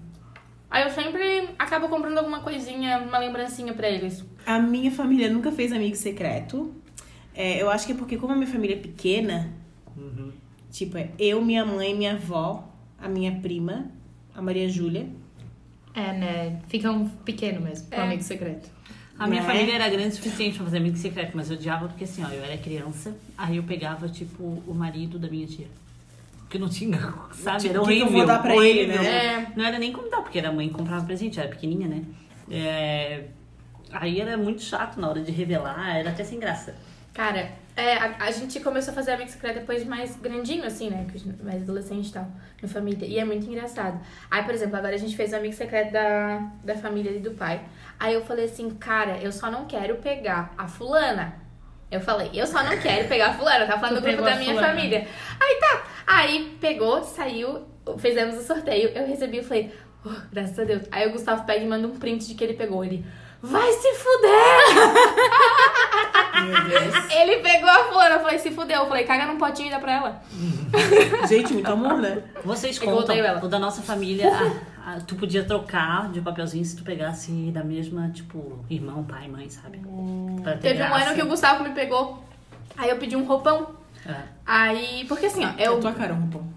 Aí eu sempre acabo comprando alguma coisinha, uma lembrancinha pra eles. A minha família nunca fez amigo secreto. É, eu acho que é porque, como a minha família é pequena, tipo, é eu, minha mãe, minha avó, a minha prima, a Maria Júlia. É, né? Fica um pequeno mesmo, um É. amigo secreto. A minha Né? família era grande o suficiente pra fazer amigo secreto, mas eu odiava porque assim, ó, eu era criança, aí eu pegava, tipo, o marido da minha tia. Que não tinha, sabe? Tipo, Era o que eu horrível. vou dar pra ele, horrível. né? Não era nem como dar, porque era a mãe que comprava presente, era pequenininha, né? É, Aí era muito chato na hora de revelar, era até sem graça. Cara, é, a, a gente começou a fazer amigo secreto depois de mais grandinho, assim, né? Mais adolescente e tal, na família. E é muito engraçado. Aí, por exemplo, agora a gente fez o amigo secreto da, da família e do pai. Aí eu falei assim, cara, eu só não quero pegar a fulana. Eu falei, eu só não quero pegar a fulana, tá falando do grupo da minha fulana. família. Aí tá. Aí pegou, saiu, fizemos o sorteio. Eu recebi e falei, "Oh, graças a Deus. Aí o Gustavo pega e manda um print de que ele pegou. Ele, vai se fuder! Ele pegou a fulana, eu falei, se fudeu. Eu falei, caga num potinho e dá pra ela. Gente, muito amor, né? Vocês Eu contam, o da nossa família, tu podia trocar de papelzinho se tu pegasse da mesma, tipo, irmão, pai, mãe, sabe? Pra ter Teve um graça. ano que o Gustavo me pegou. Aí eu pedi um roupão. É. Aí, porque assim, ó, É eu. a tua cara, um pão.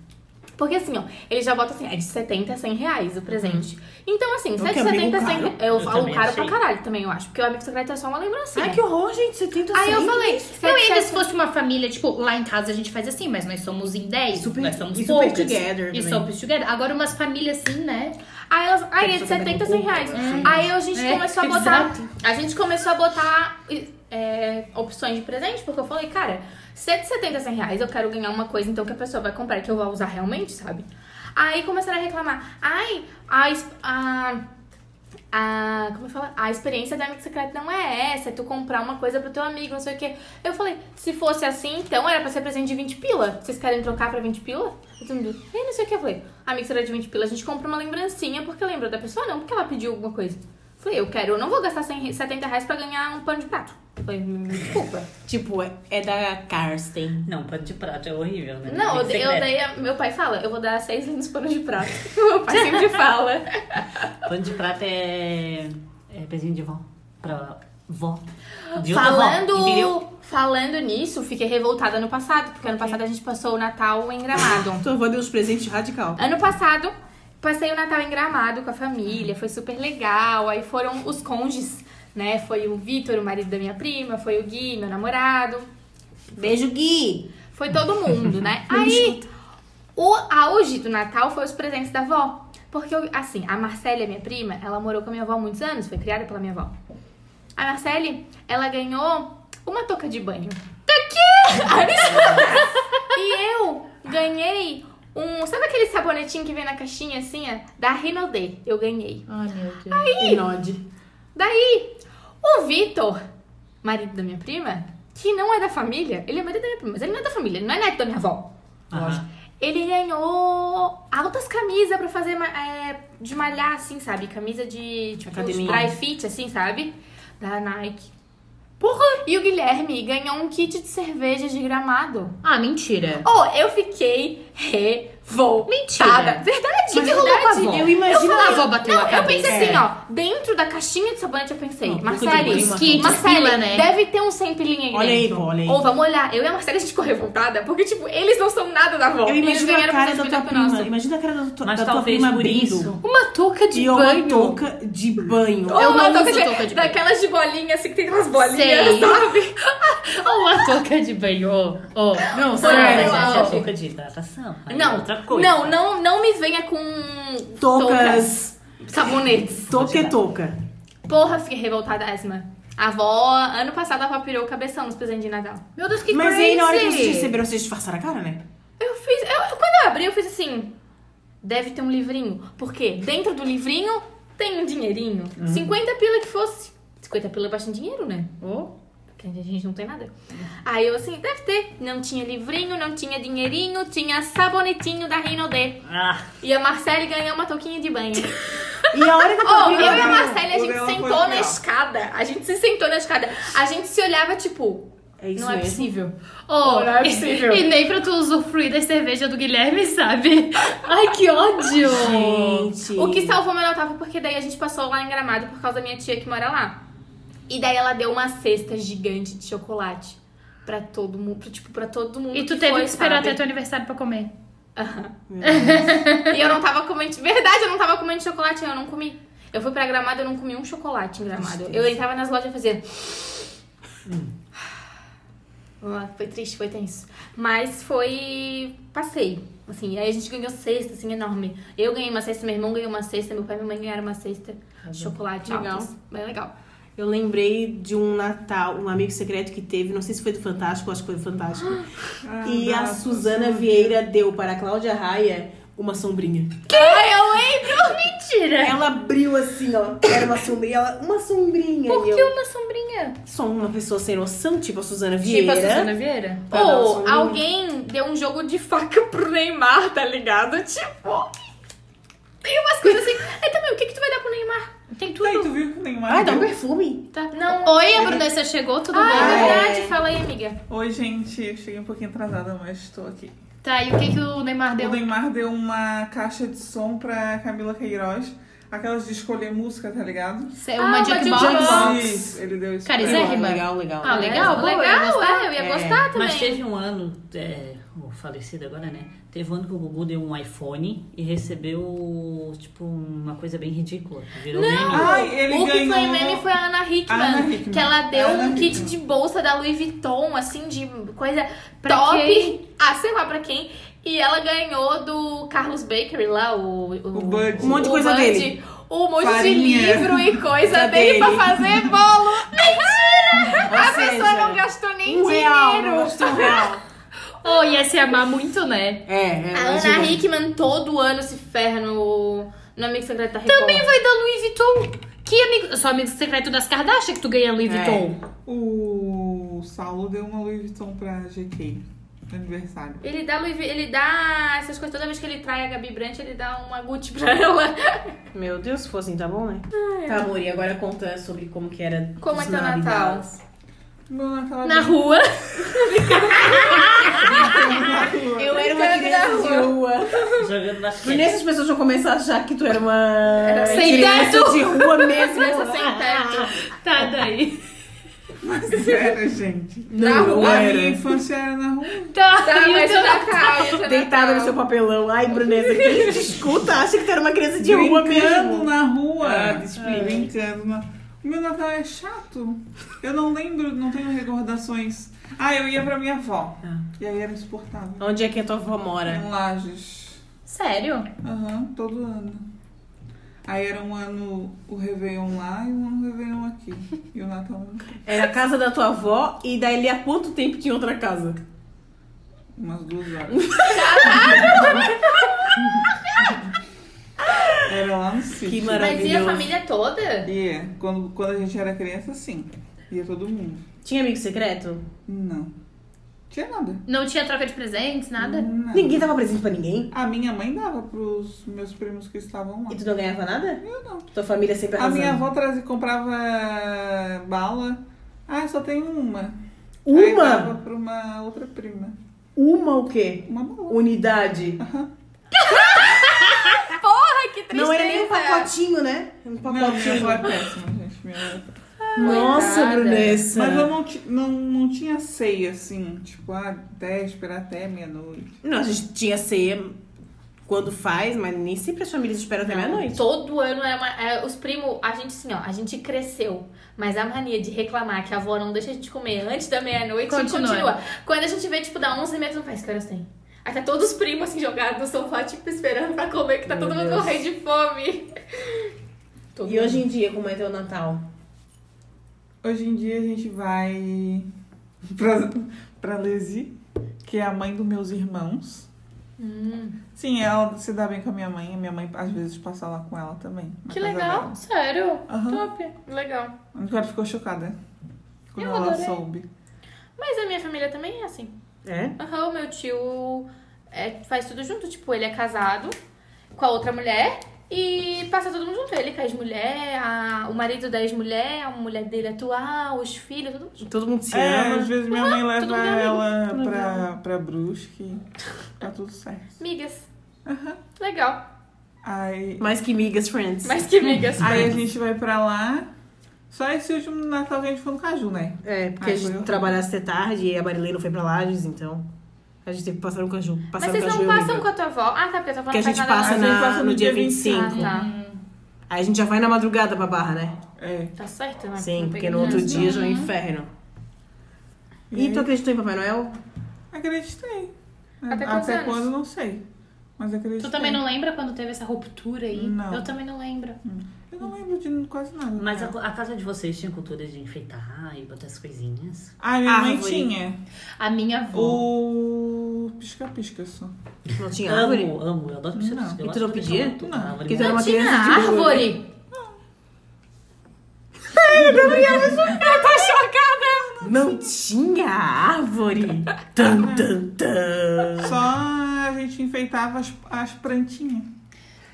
Porque assim, ó, ele já bota assim, é de 70 a 100 reais o presente. Então, assim, se é de amigo 70 a 100 caro. Eu, Eu falo caro achei. pra caralho também, eu acho. Porque o amigo secreto é só uma lembrancinha. Ai, que horror, gente. 70 Aí eu cem. falei, Não, se ainda se fosse uma família, tipo, lá em casa a gente faz assim, mas nós somos em 10, Super- nós somos e super poucas. together E também. somos together. Agora umas famílias assim, né? Aí, eu, aí é de pessoa também 70 a com 100 culpa, reais. né? Aí a gente É, começou a botar. exato. A gente começou a botar é, opções de presente, porque eu falei, cara, se é de 70 a 100 reais, eu quero ganhar uma coisa então que a pessoa vai comprar que eu vou usar realmente, sabe? Aí começaram a reclamar. Ai, a. a a, como eu falo? a experiência da amigo secreto não é essa, é tu comprar uma coisa pro teu amigo, não sei o quê. Eu falei, se fosse assim, então era pra ser presente de 20 pila. Vocês querem trocar pra 20 pila? E todo mundo, "Ih, não sei o que. Eu falei, amigo secreto de 20 pila, a gente compra uma lembrancinha porque lembra da pessoa, não porque ela pediu alguma coisa. Eu falei, eu quero, eu não vou gastar 100, re- 70 reais pra ganhar um pano de prato. Eu falei, me desculpa. Tipo, é, é da Karsten. Não, pano de prato é horrível, né? Não, eu, eu credo. dei. a- Meu pai fala, eu vou dar seis lindos panos de prato. meu pai sempre fala. Pano de prato é, é pezinho de vó. Pra vó. De Falando, vó, falando nisso, fiquei revoltada ano passado, porque ano passado a gente passou o Natal em Gramado. Tua avó deu uns presentes radical. ano passado, passei o Natal em Gramado com a família, foi super legal. Aí foram os cônjuges, né? Foi o Vitor, o marido da minha prima, foi o Gui, meu namorado. Beijo, Gui. Foi todo mundo, né? Aí, o auge do Natal foi os presentes da avó. Porque, eu- assim, a Marcele, minha prima, ela morou com a minha avó há muitos anos, foi criada pela minha avó. A Marcele, ela ganhou uma touca de banho. Daqui! e eu ganhei um. Sabe aquele sabonetinho que vem na caixinha assim, ó? Da Rinodê. Eu ganhei. Ai, meu Deus. Inode. Daí, o Vitor, marido da minha prima, que não é da família, ele é marido da minha prima, mas ele não é da família, ele não é neto da minha avó. Aham. Ele ganhou altas camisas pra fazer é, de malhar, assim, sabe? Camisa de tipo, Academia. dry fit, assim, sabe? Da Nike. Porra! E o Guilherme ganhou um kit de cerveja de gramado. Ah, mentira. Oh, eu fiquei revoltada. Mentira. Verdade, Mas que rolou com a avó? Eu imagino- falei- A avó bateu não, a Eu cabeça. pensei assim, É. ó. Dentro da caixinha de sabonete, eu pensei, Não, Marcele, kits, Marcele, né? deve ter um 100 pilinha aí Olha aí, pô, olha aí. Ou vamos olhar. Eu e a Marcele, a gente ficou revoltada, porque, tipo, eles não são nada da avó. Eu eles imagino a ganharam cara da tua o nosso. prima. Imagina a cara da Mas da tua talvez prima abrindo. Uma touca de E uma banho. touca de banho. Ou Eu uma não touca de, touca de banho. daquelas de bolinha, assim, que tem aquelas bolinhas, Sei. sabe? Uma touca de banho. Ô, ô. Não, Não, sério. eu essa é touca de hidratação. aí é Não, outra coisa. não, não, não me venha com Toucas. sabonetes. Touca é touca. Porra, fiquei revoltadíssima. A avó, ano passado, a avó pirou o cabeção nos presentes de Natal. Meu Deus, que Mas crazy. aí, na hora que vocês receberam, vocês disfarçaram a cara, né? Eu fiz. eu- quando eu abri, eu fiz assim. Deve ter um livrinho. Porque dentro do livrinho tem um dinheirinho. 50 pila que fosse. 50 pila é bastante dinheiro, né? Ô, Porque a gente não tem nada. Aí eu assim, deve ter. Não tinha livrinho, não tinha dinheirinho, tinha sabonetinho da Rinodê. Ah, E a Marcele ganhou uma touquinha de banho. E a hora que a tua Oh, eu e a Marcele, a gente sentou na escada. A gente se sentou na escada. A gente se olhava, tipo, É isso não é mesmo. possível. Ô, não é possível. E, nem pra tu usufruir da cerveja do Guilherme, sabe? Ai, que ódio. Gente. O que salvou meu Natal foi porque daí a gente passou lá em Gramado por causa da minha tia que mora lá. E daí ela deu uma cesta gigante de chocolate pra todo mundo, pra, tipo, pra todo mundo. E tu que teve foi, que esperar sabe? até teu aniversário pra comer. Aham. E eu não tava comendo. Verdade, eu não tava comendo chocolate, eu não comi. Eu fui pra Gramado, eu não comi um chocolate em Gramado. Eu entrava nas lojas e fazia... Ah, Foi triste, foi tenso. Mas foi passeio. Assim, aí a gente ganhou cesta, assim, enorme. Eu ganhei uma cesta, meu irmão ganhou uma cesta, meu pai e minha mãe ganharam uma cesta. Chocolate Legal. altos. Bem legal. Eu lembrei de um Natal, um amigo secreto que teve, não sei se foi do Fantástico, acho que foi do Fantástico. Ah, e a Suzana Vieira deu para a Cláudia Raia uma sombrinha. Ai, eu lembro! Mentira! Ela abriu assim, ó. Era uma sombrinha. Ela, uma sombrinha. Por que eu, uma sombrinha? Só uma pessoa sem noção, tipo a Suzana Tipo Vieira. a Suzana Vieira? Ou sombrinha. alguém deu um jogo de faca pro Neymar, tá ligado? Tipo. Tem umas coisas assim. Aí também, o que, que tu vai dar pro Neymar? Tem tudo. Daí tu viu que o Neymar Ai, dá um perfume. Tá. Não. Oi, a Brunessa chegou, tudo Ah, bem? é verdade. Fala aí, amiga. Oi, gente. Eu cheguei um pouquinho atrasada, mas estou aqui. Tá, e o que, que o Neymar deu? O Neymar deu uma caixa de som pra Camila Queiroz. Aquelas de escolher música, tá ligado? Cê- Ah, Uma jukebox. jukebox. Isso, ele deu isso. Carizé? pra ela. Zérrima? Legal, legal. Ah, legal, boa, eu ia legal, gostar. é, eu ia É, gostar também. Mas teve um ano, é, o falecido agora, né? Teve um ano que o Gugu deu um iPhone e recebeu, tipo, uma coisa bem ridícula. Virou meme. Ai, ele o que ganhou... foi meme foi a Ana Hickman, Ana Hickman. que ela deu Ana um kit Hickman. de bolsa da Louis Vuitton, assim, de coisa Pra top. quem? Ah, sei lá pra quem. E ela ganhou do Carlos Bakery lá, o... O Bud. Um monte de o coisa Bud, dele. Um monte Farinha. de livro e coisa Da dele pra dele. fazer bolo. Ou a seja, pessoa não gastou nem um real, não dinheiro. gastou um real. Oh, ia se amar muito, né? É, é. A Ana Hickman todo ano se ferra no, no Amigo Secreto da Record. Também vai dar Louis Vuitton. Que amigo? Sou amigo secreto das Kardashian que tu ganha Louis É. Vuitton. O Saulo deu uma Louis Vuitton pra GK aniversário. Ele dá, Louis, ele dá essas coisas, toda vez que ele trai a Gabi Brandt, ele dá uma Gucci pra ela. Meu Deus, se fosse assim, tá bom, né? Tá, amor, e agora conta sobre como que era Como é teu Natal? É Na rua. Eu era uma Brincando criança na de rua. Jogando basquete. Por nessas pessoas vão começar a achar que tu era uma sem criança teto. de rua mesmo. Criança sem teto. Tá, daí. Mas era, gente. Não, não A era. minha infância era na rua. Tá, Tá, mas o Natal, Deitada no seu papelão. Ai, Brunessa, quem te escuta acha que tu era uma criança de rua Brincando mesmo. na rua. Ah, explica. Brincando na... O meu Natal é chato. Eu não lembro, não tenho recordações. Ah, eu ia pra minha avó. Ah. E aí era insuportável. Onde é que a tua avó mora? Em Lages. Sério? Aham, todo ano. Aí era um ano o Réveillon lá e um ano o Réveillon aqui. E o Natal. Era a casa da tua avó e daí há quanto tempo tinha outra casa? Umas duas horas. era lá no sítio. Que Mas e a maravilhoso. família toda? Ia. Quando, quando a gente era criança, sim. Ia todo mundo. Tinha amigo secreto? Não. Tinha nada. Não tinha troca de presentes, nada? Não. Ninguém dava presente pra ninguém? A minha mãe dava pros meus primos que estavam lá. E tu não ganhava nada? Eu não. Tua família sempre A arrasando. minha avó trazia, comprava bala. Ah, só tem uma. Aí dava Uma? pra uma outra prima. Uma o quê? Uma bala. Unidade. Aham. Que tristeza. Não era nem um pacotinho, né? Um Não, pacotinho. avó é péssima, gente. Minha é péssima. Nossa. Brunessa. Mas eu não, não, não tinha ceia, assim. Tipo, ah, até esperar até meia-noite. Não, a gente tinha ceia quando faz, mas nem sempre as famílias esperam até meia-noite. Todo ano é, uma, é os primos, a gente assim, ó, a gente cresceu. Mas a mania de reclamar que a avó não deixa a gente comer antes da meia-noite Continua. continua. Quando a gente vê, tipo, dá 11 metros, não faz, que horas tem? Aí tá todos os primos, assim, jogados no sofá, tipo, esperando pra comer, que tá Meu todo mundo Deus. morrendo de fome. Todo E hoje em dia, como é teu Natal? Hoje em dia a gente vai pra, pra Lesi, que é a mãe dos meus irmãos. Hum, Sim, ela se dá bem com a minha mãe. A minha mãe às vezes passa lá com ela também. Que legal. dela. Sério? Aham. Top. legal. A Nicole ficou chocada quando Eu ela adorei. soube. Mas a minha família também é assim. É? Aham, o meu tio é, faz tudo junto. Tipo, ele é casado com a outra mulher e passa todo mundo junto. Ele com a ex-mulher, a- o marido da ex-mulher, a mulher dele atual, os filhos, todo mundo junto. Todo mundo se É, ama. às vezes minha mãe leva mundo é amigo. ela Legal. pra, pra Brusque. Tá tudo certo. Migas. Aham. Legal. Aí, Mais que migas, friends. Mais que migas. aí a gente vai pra lá. Só esse último Natal que a gente foi no Caju, né? É, porque Ai, a gente trabalhasse até tarde e a Marilene foi pra Lages, então a gente teve que passar no Caju. Passar Mas vocês Caju não é passam com a tua avó? Ah, tá, porque Porque a não faz gente A gente passa no no dia dia 25. 25. Ah, tá. Hum. Aí a gente já vai na madrugada pra barra, né? É. Tá certo, né? Sim, porque no outro dia já é um inferno. E tu acreditou em Papai Noel? Acreditei. Até quantos anos? quando, não sei. Mas acreditei. Tu também não lembra quando teve essa ruptura aí? Não. Eu também não lembro. Eu não lembro de quase nada. Mas a, a casa de vocês tinha cultura de enfeitar e botar as coisinhas? A minha mãe Árvore. tinha A minha avó. o pisca-pisca só. Não tinha árvore? Amo, amo. Eu adoro pisca Não. pisca. E tu não pedia? Não. Árvore. Porque tu era uma Tinha criança de boa, né? árvore. Não tinha árvore? Tan, tan, tan. Só a gente enfeitava as, as plantinhas.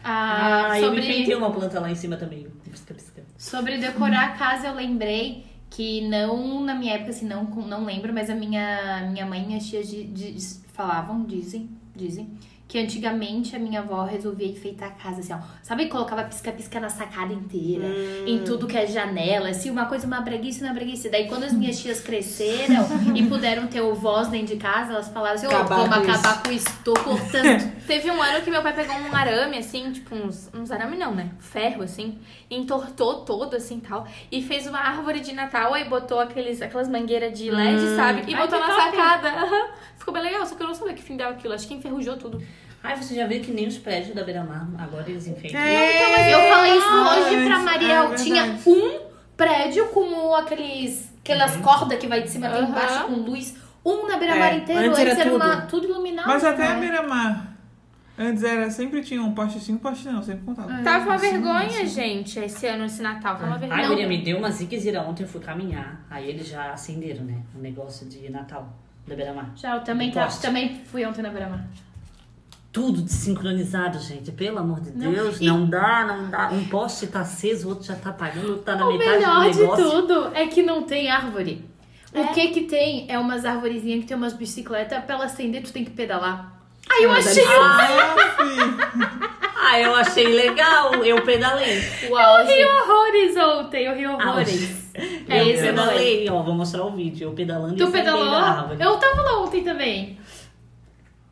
Ah, Ah, eu sobre... enfeitei uma planta lá em cima também. Pisca, pisca. Sobre decorar a casa, eu lembrei que não, na minha época, assim, não, não lembro, mas a minha, minha mãe e minhas tias di- di- falavam, dizem, dizem, que antigamente a minha avó resolvia enfeitar a casa, assim, ó. Sabe, colocava pisca-pisca na sacada inteira, em tudo que é janela, assim, uma coisa, uma breguice, uma breguice. Daí, quando as minhas tias cresceram e puderam ter o voz dentro de casa, elas falaram assim, ô, Acabar vamos acabar com isso, tô cortando. Teve um ano que meu pai pegou um arame, assim, tipo, uns, uns arame não, né? Ferro, assim, entortou todo, assim, tal. E fez uma árvore de Natal, aí botou aqueles, aquelas mangueiras de LED, Hum. sabe? E Ai, botou na top. sacada. Ficou bem legal, só que eu não sabia que fim dava aquilo. Acho que enferrujou tudo. Ai, você já viu que nem os prédios da Beira-Mar, agora eles enfeitam. É. Eu falei isso hoje pra é Mariel. verdade. Tinha um prédio com aqueles, aquelas cordas que vai de cima até Aham. embaixo com luz. Um na beira-mar É, inteiro. antes Antes era era, tudo. uma, tudo iluminado. Mas até a né? beira-mar. Antes era, sempre tinha um poste sim, um poste não, sempre contava. Tava uma vergonha, assim. gente, esse ano, esse Natal. Tava uma vergonha. Ai, Miriam, me deu uma ziquezira ontem, eu fui caminhar. Aí eles já acenderam, né? O negócio de Natal da Beira-Mar. Já, eu também, tá, também fui ontem na beira-mar. Tudo desincronizado, gente. Pelo amor de Não, Deus, e- não dá, não dá. Um poste tá aceso, o outro já tá apagando, o outro tá na O metade melhor do de negócio. tudo é que não tem árvore. É. O que que tem é umas arvorezinhas que tem umas bicicletas. Pra ela acender, tu tem que pedalar. Aí eu Ah, achei o Ah. Ah, eu achei legal, eu pedalei. Eu ri horrores ontem, eu ri horrores. É eu esse o pedalei, ó, vou mostrar o vídeo. Eu pedalando Tu e pedalou? Eu tava lá ontem também.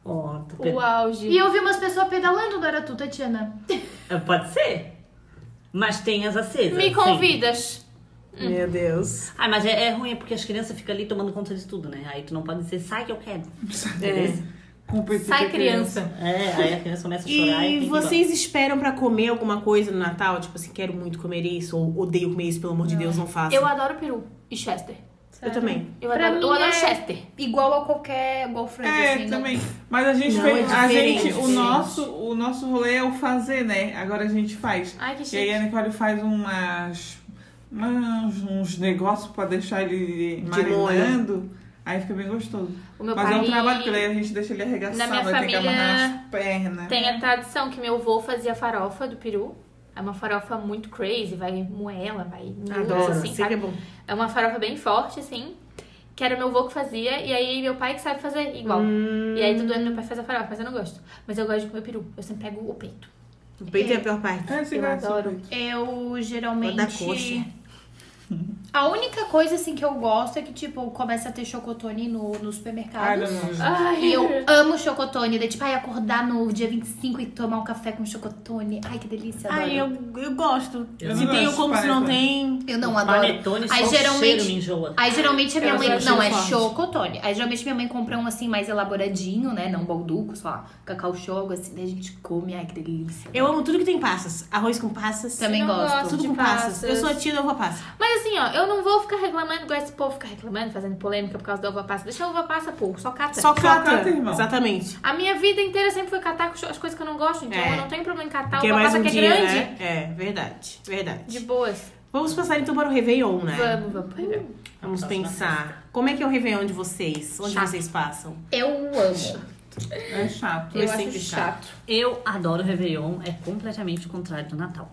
Ó, ped- O auge. E eu vi umas pessoas pedalando, não era tu, Tatiana? É, Pode ser. Mas tem as acesas. Me convidas. Meu Deus. Ah, mas é, é ruim porque as crianças ficam ali tomando conta de tudo, né? Aí tu não pode dizer, sai que eu quero. É. Sai, com criança. É, aí a criança começa a chorar e, E vocês esperam pra comer alguma coisa no Natal? Tipo assim, quero muito comer isso, ou odeio comer isso, pelo amor de Deus, não faça. Eu adoro peru e Chester. Eu também. Eu Pra adoro, eu adoro é- Chester. Igual a qualquer. Igual frango, É, assim. não- também. Mas a gente Não, fez. é a gente, o nosso, o nosso rolê é o fazer, né? Agora a gente faz. Ai, que E aí chique. a Nicole faz umas. umas- uns negócios pra deixar ele De marinando. Aí fica bem gostoso. O meu Mas pai é um trabalho, porque daí a gente deixa ele arregaçado, Na minha vai ter que família amarrar as pernas. tem a tradição que meu avô fazia farofa do peru. É uma farofa muito crazy, vai moela, vai Adoro, assim, que é bom. É uma farofa bem forte, assim. Que era meu avô que fazia, e aí meu pai que sabe fazer igual. Hum, E aí todo ano meu pai faz a farofa, mas eu não gosto. Mas eu gosto de comer peru. Eu sempre pego o peito. o peito é a pior parte. É, Eu adoro. Eu geralmente. Da coxa. A única coisa assim que eu gosto é que, tipo, começa a ter chocotone no, no supermercado. Ai, E eu amo chocotone. Daí, tipo, ai, acordar no dia 25 e tomar um café com chocotone. Ai, que delícia. Adoro. Ai, eu, eu gosto. Eu se não tem, eu gosto como, de se não tem. Eu não adoro. Panetone, só Aí cheiro geralmente. me enjoa. Aí geralmente a minha Eu mãe. gosto Não, de é forte. chocotone. Aí geralmente minha mãe compra um assim mais elaboradinho, né? Não balduco, só cacau choco, assim, daí a gente come. Ai, que delícia. Eu amo tudo que tem passas. Arroz com passas. Também Eu gosto. gosto. Tudo de com passas. passas. Eu sou a tia da uva passa. Mas assim, ó, eu não vou ficar reclamando igual esse povo fica reclamando, fazendo polêmica por causa da uva passa. Deixa a uva passa, pô, só cata. Só cata. cata, irmão. Exatamente. A minha vida inteira sempre foi catar as coisas que eu não gosto, então É. eu não tenho problema em catar Que é uva mais passa um que é dia, grande. né? É, verdade. Verdade. De boas. Vamos passar então para o Réveillon, né? Vamos, vamos. Vamos Próxima pensar. Como é que é o Réveillon de vocês? Onde Chato. vocês passam? Eu amo. É chato. Eu Eu, sempre acho chato. chato. Eu adoro o Réveillon, é completamente o contrário do Natal.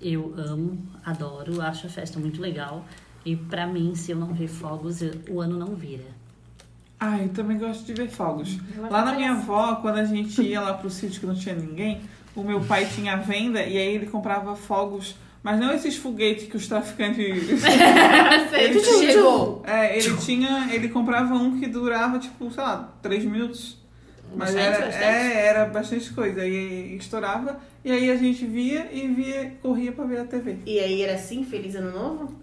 Eu amo, adoro, acho a festa muito legal. E pra mim, se eu não ver fogos, eu- o ano não vira. Ai, eu também gosto de ver fogos. Lá na minha avó, quando a gente ia lá pro sítio que não tinha ninguém, o meu pai tinha venda e aí ele comprava fogos, mas não esses foguetes que os traficantes. Ele chegou. É, ele tinha. Ele comprava um que durava, tipo, sei lá, três minutos. Mas Bastante, era, bastante? é, era bastante coisa. Aí estourava, e aí a gente via e via, corria pra ver a TV. E aí era assim, feliz ano novo?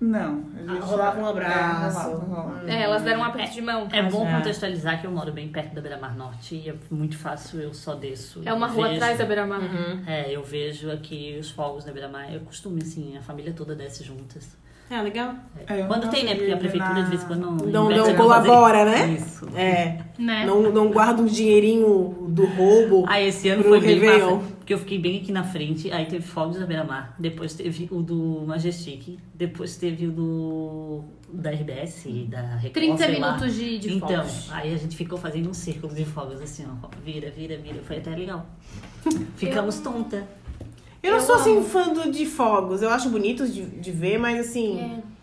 Não. A Ah, gente rolava um abraço. É, rolava, rolava. É, elas deram um aperto de mão. É bom É. contextualizar que eu moro bem perto da Beira-Mar Norte e é muito fácil, eu só desço. É uma rua vejo- atrás da Beira-Mar. É, eu vejo aqui os fogos da Beira-Mar. Eu costumo, assim, a família toda desce juntas. É, legal. É, Quando tem, né? Porque a prefeitura na- de vez em quando não. Não, colabora, fazer. né? Isso. É. Né? Não, não guarda um dinheirinho do roubo. Ah, esse ano Pro foi bem massa, porque eu fiquei bem aqui na frente, aí teve fogos da Beira-Mar, depois teve o do Majestic, depois teve o do da RBS, da Record, 30 sei lá. minutos de, de Então, fogos. aí a gente ficou fazendo um círculo de fogos assim, ó, vira, vira, vira, foi até legal. Ficamos tonta. Eu não Eu sou assim amo. fã do- de fogos. Eu acho bonitos de, de ver, mas assim. É.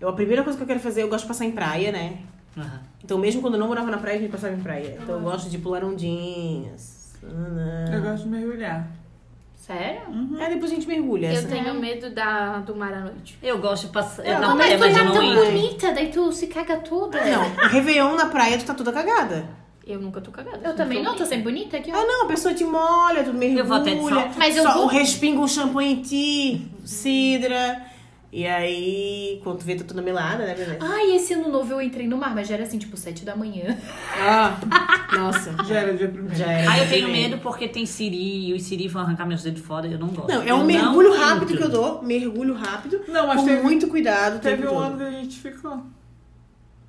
Eu, a primeira coisa que eu quero fazer, eu gosto de passar em praia, né? Aham. Então, mesmo quando eu não morava na praia, a gente passava em praia. Então, eu gosto de pular ondinhas. Eu gosto de mergulhar. Sério? É, depois a gente mergulha. Eu essa. tenho medo da, do mar à noite. Eu gosto de passar Eu na também, praia, Mas mas eu tá não tão bonita, daí tu se caga toda. Não, Réveillon na praia, tu tá toda cagada. Eu nunca tô cagada. Eu também não, tô sempre. bonita aqui, ó. Ah, não, a pessoa te molha, tu mergulha. Eu vou até de. Mas eu só vou- respinga um shampoo em ti, cidra. E aí, quando tu vê, tá toda melada, né, beleza? Ai, esse ano novo eu entrei no mar, mas já era assim, tipo, 7 da manhã. Ah, nossa. Já era dia primeiro. Já era. Ah, eu tenho medo porque tem siri e os siri vão arrancar meus dedos fora e eu não gosto. Não, é Eu um mergulho entro. rápido que eu dou. Mergulho rápido. Não, mas com teve- muito cuidado. Teve um todo. ano que a gente ficou.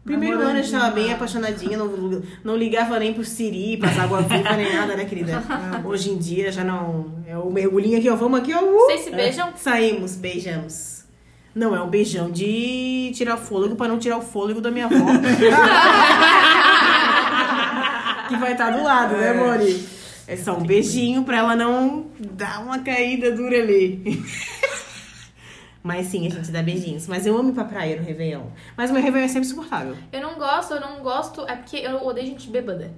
Primeiro ano eu estava bem apaixonadinha, não, não ligava nem pro Siri, pras água viva, nem nada, né, querida? Hoje em dia já não. É o mergulhinho aqui, ó. Vamos aqui, ó. uh, Vocês se beijam? Saímos, beijamos. Não, é um beijão de tirar fôlego pra não tirar o fôlego da minha avó. que vai estar do lado, né, Mori? É só um beijinho pra ela não dar uma caída dura ali. Mas sim, a gente dá beijinhos. Mas eu amo ir pra praia no Réveillon. Mas o meu Réveillon é sempre suportável. Eu não gosto, eu não gosto. É porque eu odeio gente bêbada.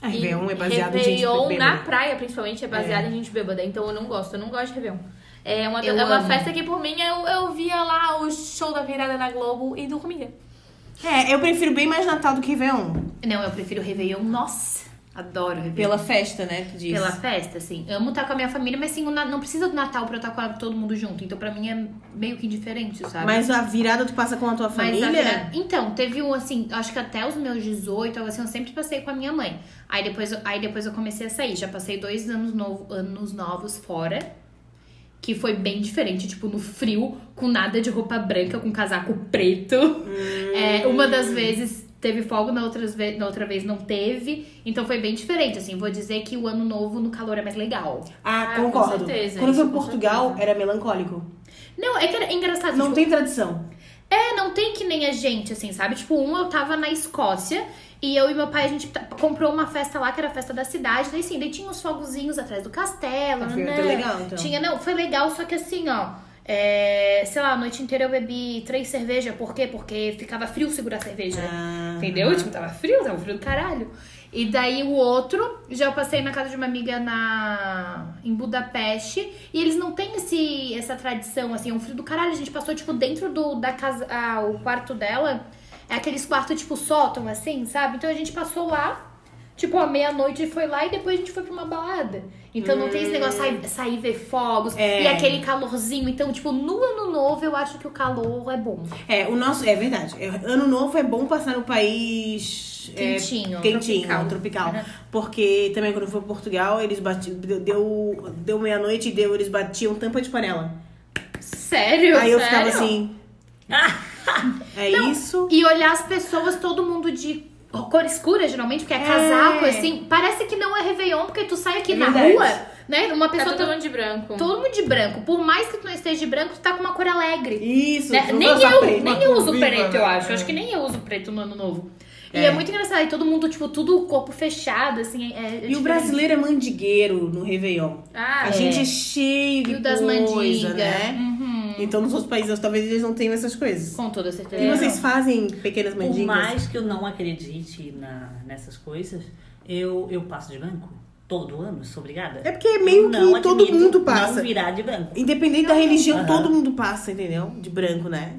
A Réveillon E é baseado em gente Réveillon bêbada. na praia, principalmente, é baseado É. em gente bêbada. Então eu não gosto, eu não gosto de Réveillon. É uma, Eu é uma amo. festa que, por mim, eu, eu via lá o show da virada na Globo e dormia. É, eu prefiro bem mais Natal do que Réveillon. Não, eu prefiro Réveillon. Nossa, adoro Réveillon. Pela festa, né, tu diz. Pela festa, assim. Amo estar com a minha família, mas assim, na- não precisa do Natal pra eu estar com todo mundo junto. Então, pra mim, é meio que indiferente, sabe? Mas a virada tu passa com a tua Mas família? a virada- Então, teve um, assim, acho que até os meus 18, algo assim, eu sempre passei com a minha mãe. Aí depois, eu- aí depois eu comecei a sair. Já passei dois anos, novo, anos novos fora. Que foi bem diferente, tipo, no frio, com nada de roupa branca, com casaco preto. É, uma das vezes teve fogo, na, outras ve na outra vez não teve. Então foi bem diferente, assim. Vou dizer que o ano novo no calor é mais legal. Ah, Ah, com concordo. certeza, Quando com Portugal, certeza. era melancólico. Não, é que era engraçado. Não tipo, tem tradição. É, não tem que nem a gente, assim, sabe? Tipo, um eu tava na Escócia e eu e meu pai, a gente comprou uma festa lá, que era a festa da cidade. Daí sim, daí tinha uns fogozinhos atrás do castelo. Ah, foi né? até legal, então. Tinha, não, foi legal, só que assim, ó. É, sei lá, a noite inteira eu bebi três cervejas. Por quê? Porque ficava frio segurar a cerveja. Ah, Entendeu? Tipo, tava frio, tava frio do caralho. E daí o outro, já eu passei na casa de uma amiga na em Budapeste, e eles não têm esse, essa tradição, assim, é um frio do caralho. A gente passou, tipo, dentro do, da casa, ah, o quarto dela, é aqueles quartos, tipo, sótão, assim, sabe? Então a gente passou lá, tipo, à meia-noite foi lá e depois a gente foi pra uma balada. Então não tem esse negócio de sair, sair ver fogos É. e aquele calorzinho. Então, tipo, no ano novo eu acho que o calor é bom. É, o nosso. É verdade. É, ano novo é bom passar no país. é, Quentinho, quentinho, tropical. tropical. Uhum. Porque também quando eu fui pra Portugal, eles batiam. Deu, deu, meia-noite e deu, eles batiam tampa de panela. Sério? Aí eu Sério? ficava assim. é isso? E olhar as pessoas, todo mundo de cor escura, geralmente, porque é casaco, assim. Parece que não é Réveillon, porque tu sai aqui É na rua, né? Uma Tá pessoa todo tá mundo de branco. todo mundo de branco. Por mais que tu não esteja de branco, tu tá com uma cor alegre. Isso, Né? Nem eu, nem eu uso Viva, preto, eu né? acho. É. Acho que nem eu uso preto no ano novo. E É. é muito engraçado. E todo mundo, tipo, tudo corpo fechado, assim. É, é E o diferente. brasileiro é mandigueiro no Réveillon. Ah, A é. gente é cheio de E o das coisa, mandigas. né? Uhum. Então nos outros países talvez eles não tenham essas coisas. Com toda certeza. E vocês fazem pequenas Por mandigas? mais que eu não acredite na, nessas coisas, eu, eu passo de branco todo ano, sou obrigada. É porque meio que todo mundo passa. Não virar de branco. Independente da religião, Aham. todo mundo passa, entendeu? De branco, né?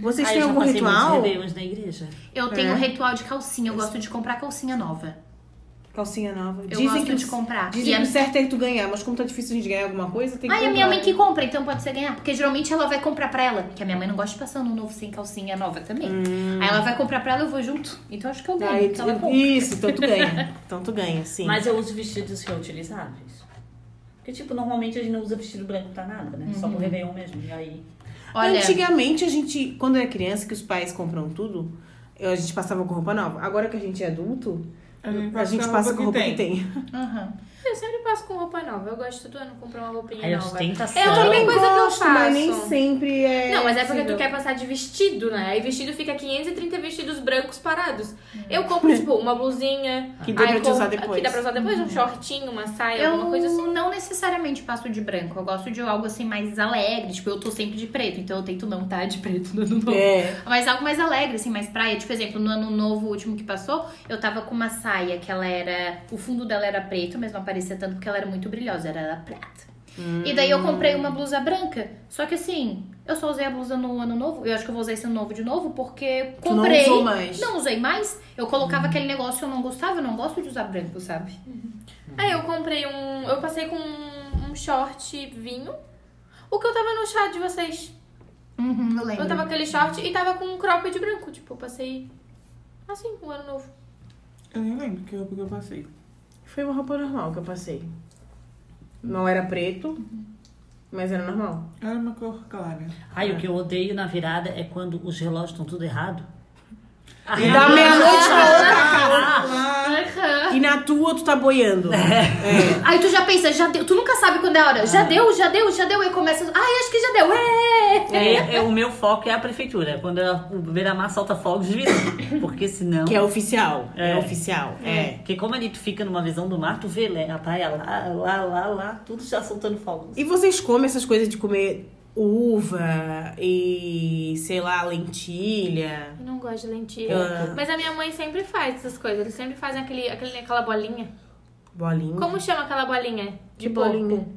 Vocês Aí têm algum ritual? Na igreja. Eu tenho É. um ritual de calcinha. Eu gosto de comprar calcinha nova. Calcinha nova. Eu dizem gosto que de comprar. Dizem E que o certo é tu ganhar, mas como tá difícil a gente ganhar alguma coisa, tem que Ai, a minha comprar. mãe que compra, então pode ser ganhar. Porque geralmente ela vai comprar pra ela. Porque a minha mãe não gosta de passar ano novo sem calcinha nova também. Aí ela vai comprar pra ela, eu vou junto. Então acho que eu ganho. Aí, ela tu- compra. isso, então tu ganha. Então tu ganha, sim. Mas eu uso vestidos reutilizáveis. Porque, tipo, normalmente a gente não usa vestido branco pra nada, né? Só pro Réveillon mesmo. E aí. Olha, Antigamente a gente, quando era criança, que os pais compram tudo, a gente passava com roupa nova. Agora que a gente é adulto, A gente a gente passa com roupa que tem. aham. Eu sempre passo com roupa nova. Eu gosto todo ano comprar uma roupinha Aí, nova. ostentação. É a única também coisa que eu faço. mas nem sempre é. Não, mas é porque tu quer passar de vestido, né? Aí vestido fica 530 vestidos brancos parados. Eu compro, tipo, uma blusinha. Que dá pra te usar depois. Que dá pra usar depois, um shortinho, uma saia, Eu alguma coisa assim. não necessariamente passo de branco. Eu gosto de algo assim mais alegre. Tipo, eu tô sempre de preto. Então eu tento não estar de preto no ano novo. É. Mas algo mais alegre, assim, mais praia. Tipo, exemplo, no ano novo último que passou, eu tava com uma saia que ela era. O fundo dela era preto, mas não aparecia tanto porque ela era muito brilhosa, era prata. E daí eu comprei uma blusa branca. Só que assim, eu só usei a blusa no ano novo. Eu acho que eu vou usar esse ano novo de novo, porque Tu não comprei. usou mais. Não usei mais. Eu colocava aquele negócio, eu não gostava, eu não gosto de usar branco, sabe? Aí eu comprei um. Eu passei com um, um short vinho. O que eu tava no chá de vocês. Uhum, eu lembro. Eu tava com aquele short e tava com um cropped branco. Tipo, eu passei. Assim, um ano novo. Eu nem lembro que roupa que eu passei. Foi uma roupa normal que eu passei. Não era preto, mas era normal. Era uma cor clara. Ai, o que eu odeio na virada é quando os relógios estão tudo errado. E da meia-noite pra outra Ah, Aham. E na tua tu tá boiando. É. Aí tu já pensa, já deu. Tu nunca sabe quando é a hora. Já deu, já deu, já deu. Aí começa. Ai, acho que já deu. É! É, é, o meu foco é a prefeitura. Quando a- o Beira-Mar solta fogos, vira. Porque senão. Que é oficial. É, É. oficial. É. Porque como ali tu fica numa visão do mar, tu vê né, a praia lá, lá, lá, lá, tudo já soltando fogos. E vocês comem essas coisas de comer uva e, sei lá, lentilha? Eu não gosto de lentilha. Ah. Mas a minha mãe sempre faz essas coisas. Eles sempre fazem aquele, aquele, aquela bolinha. Bolinha? Como chama aquela bolinha? Que porco? bolinha?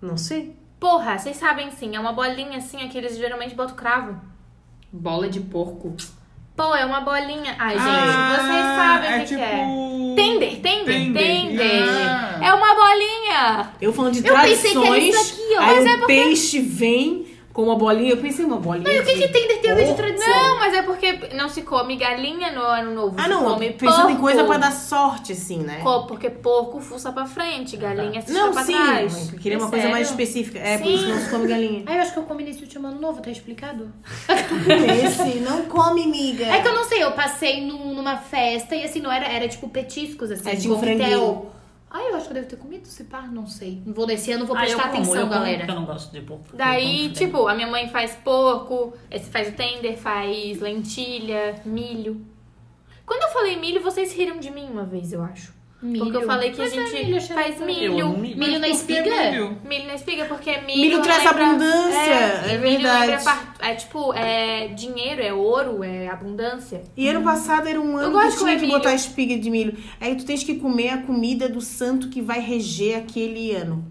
Não sei. Porra, vocês sabem sim. É uma bolinha assim, que eles geralmente botam cravo. Bola de porco. Pô, é uma bolinha. Ai, gente, Ah, vocês sabem o é que, que tipo... é. Tender, tender, Tender. tender. Ah. É uma bolinha. Eu falando de Eu pensei que era tradições, isso aqui, ó. aí Mas o é porque- peixe vem com uma bolinha. Eu pensei uma bolinha. E o que, de que tem de de tradição? Não, mas é porque não se come galinha no ano novo. Ah, se não. come Pensando em porco. coisa pra dar sorte, assim, né? Porque porco fuça pra frente, galinha se Não, pra sim. trás. Eu queria É uma coisa mais sério? específica. É, por Sim. isso que não se come galinha. Ai, eu acho que eu comi nesse último ano novo, tá explicado? Esse, não come, miga. É que eu não sei, eu passei num- numa festa e assim, não era, era tipo petiscos, assim, É, tinha um coquetel. franguinho. Ai, eu acho que eu devo ter comido, se pá, não sei. Não vou desse ano, vou Ah, eu prestar como, atenção, eu como, galera. porque eu não gosto de porco. Daí, Eu como tipo, a minha mãe faz porco, faz o tender, faz lentilha, milho. Quando eu falei milho, vocês riram de mim uma vez, eu acho. Milho. Porque eu falei que Mas a é gente milho, cheiro faz milho. Eu milho. Milho na espiga? milho? Milho na espiga, porque milho. Milho traz lembra- abundância, É, é milho verdade. É tipo, é dinheiro, é ouro, é abundância. E ano passado era um ano gosto que tinha que milho. botar espiga de milho. Aí tu tens que comer a comida do santo que vai reger aquele ano.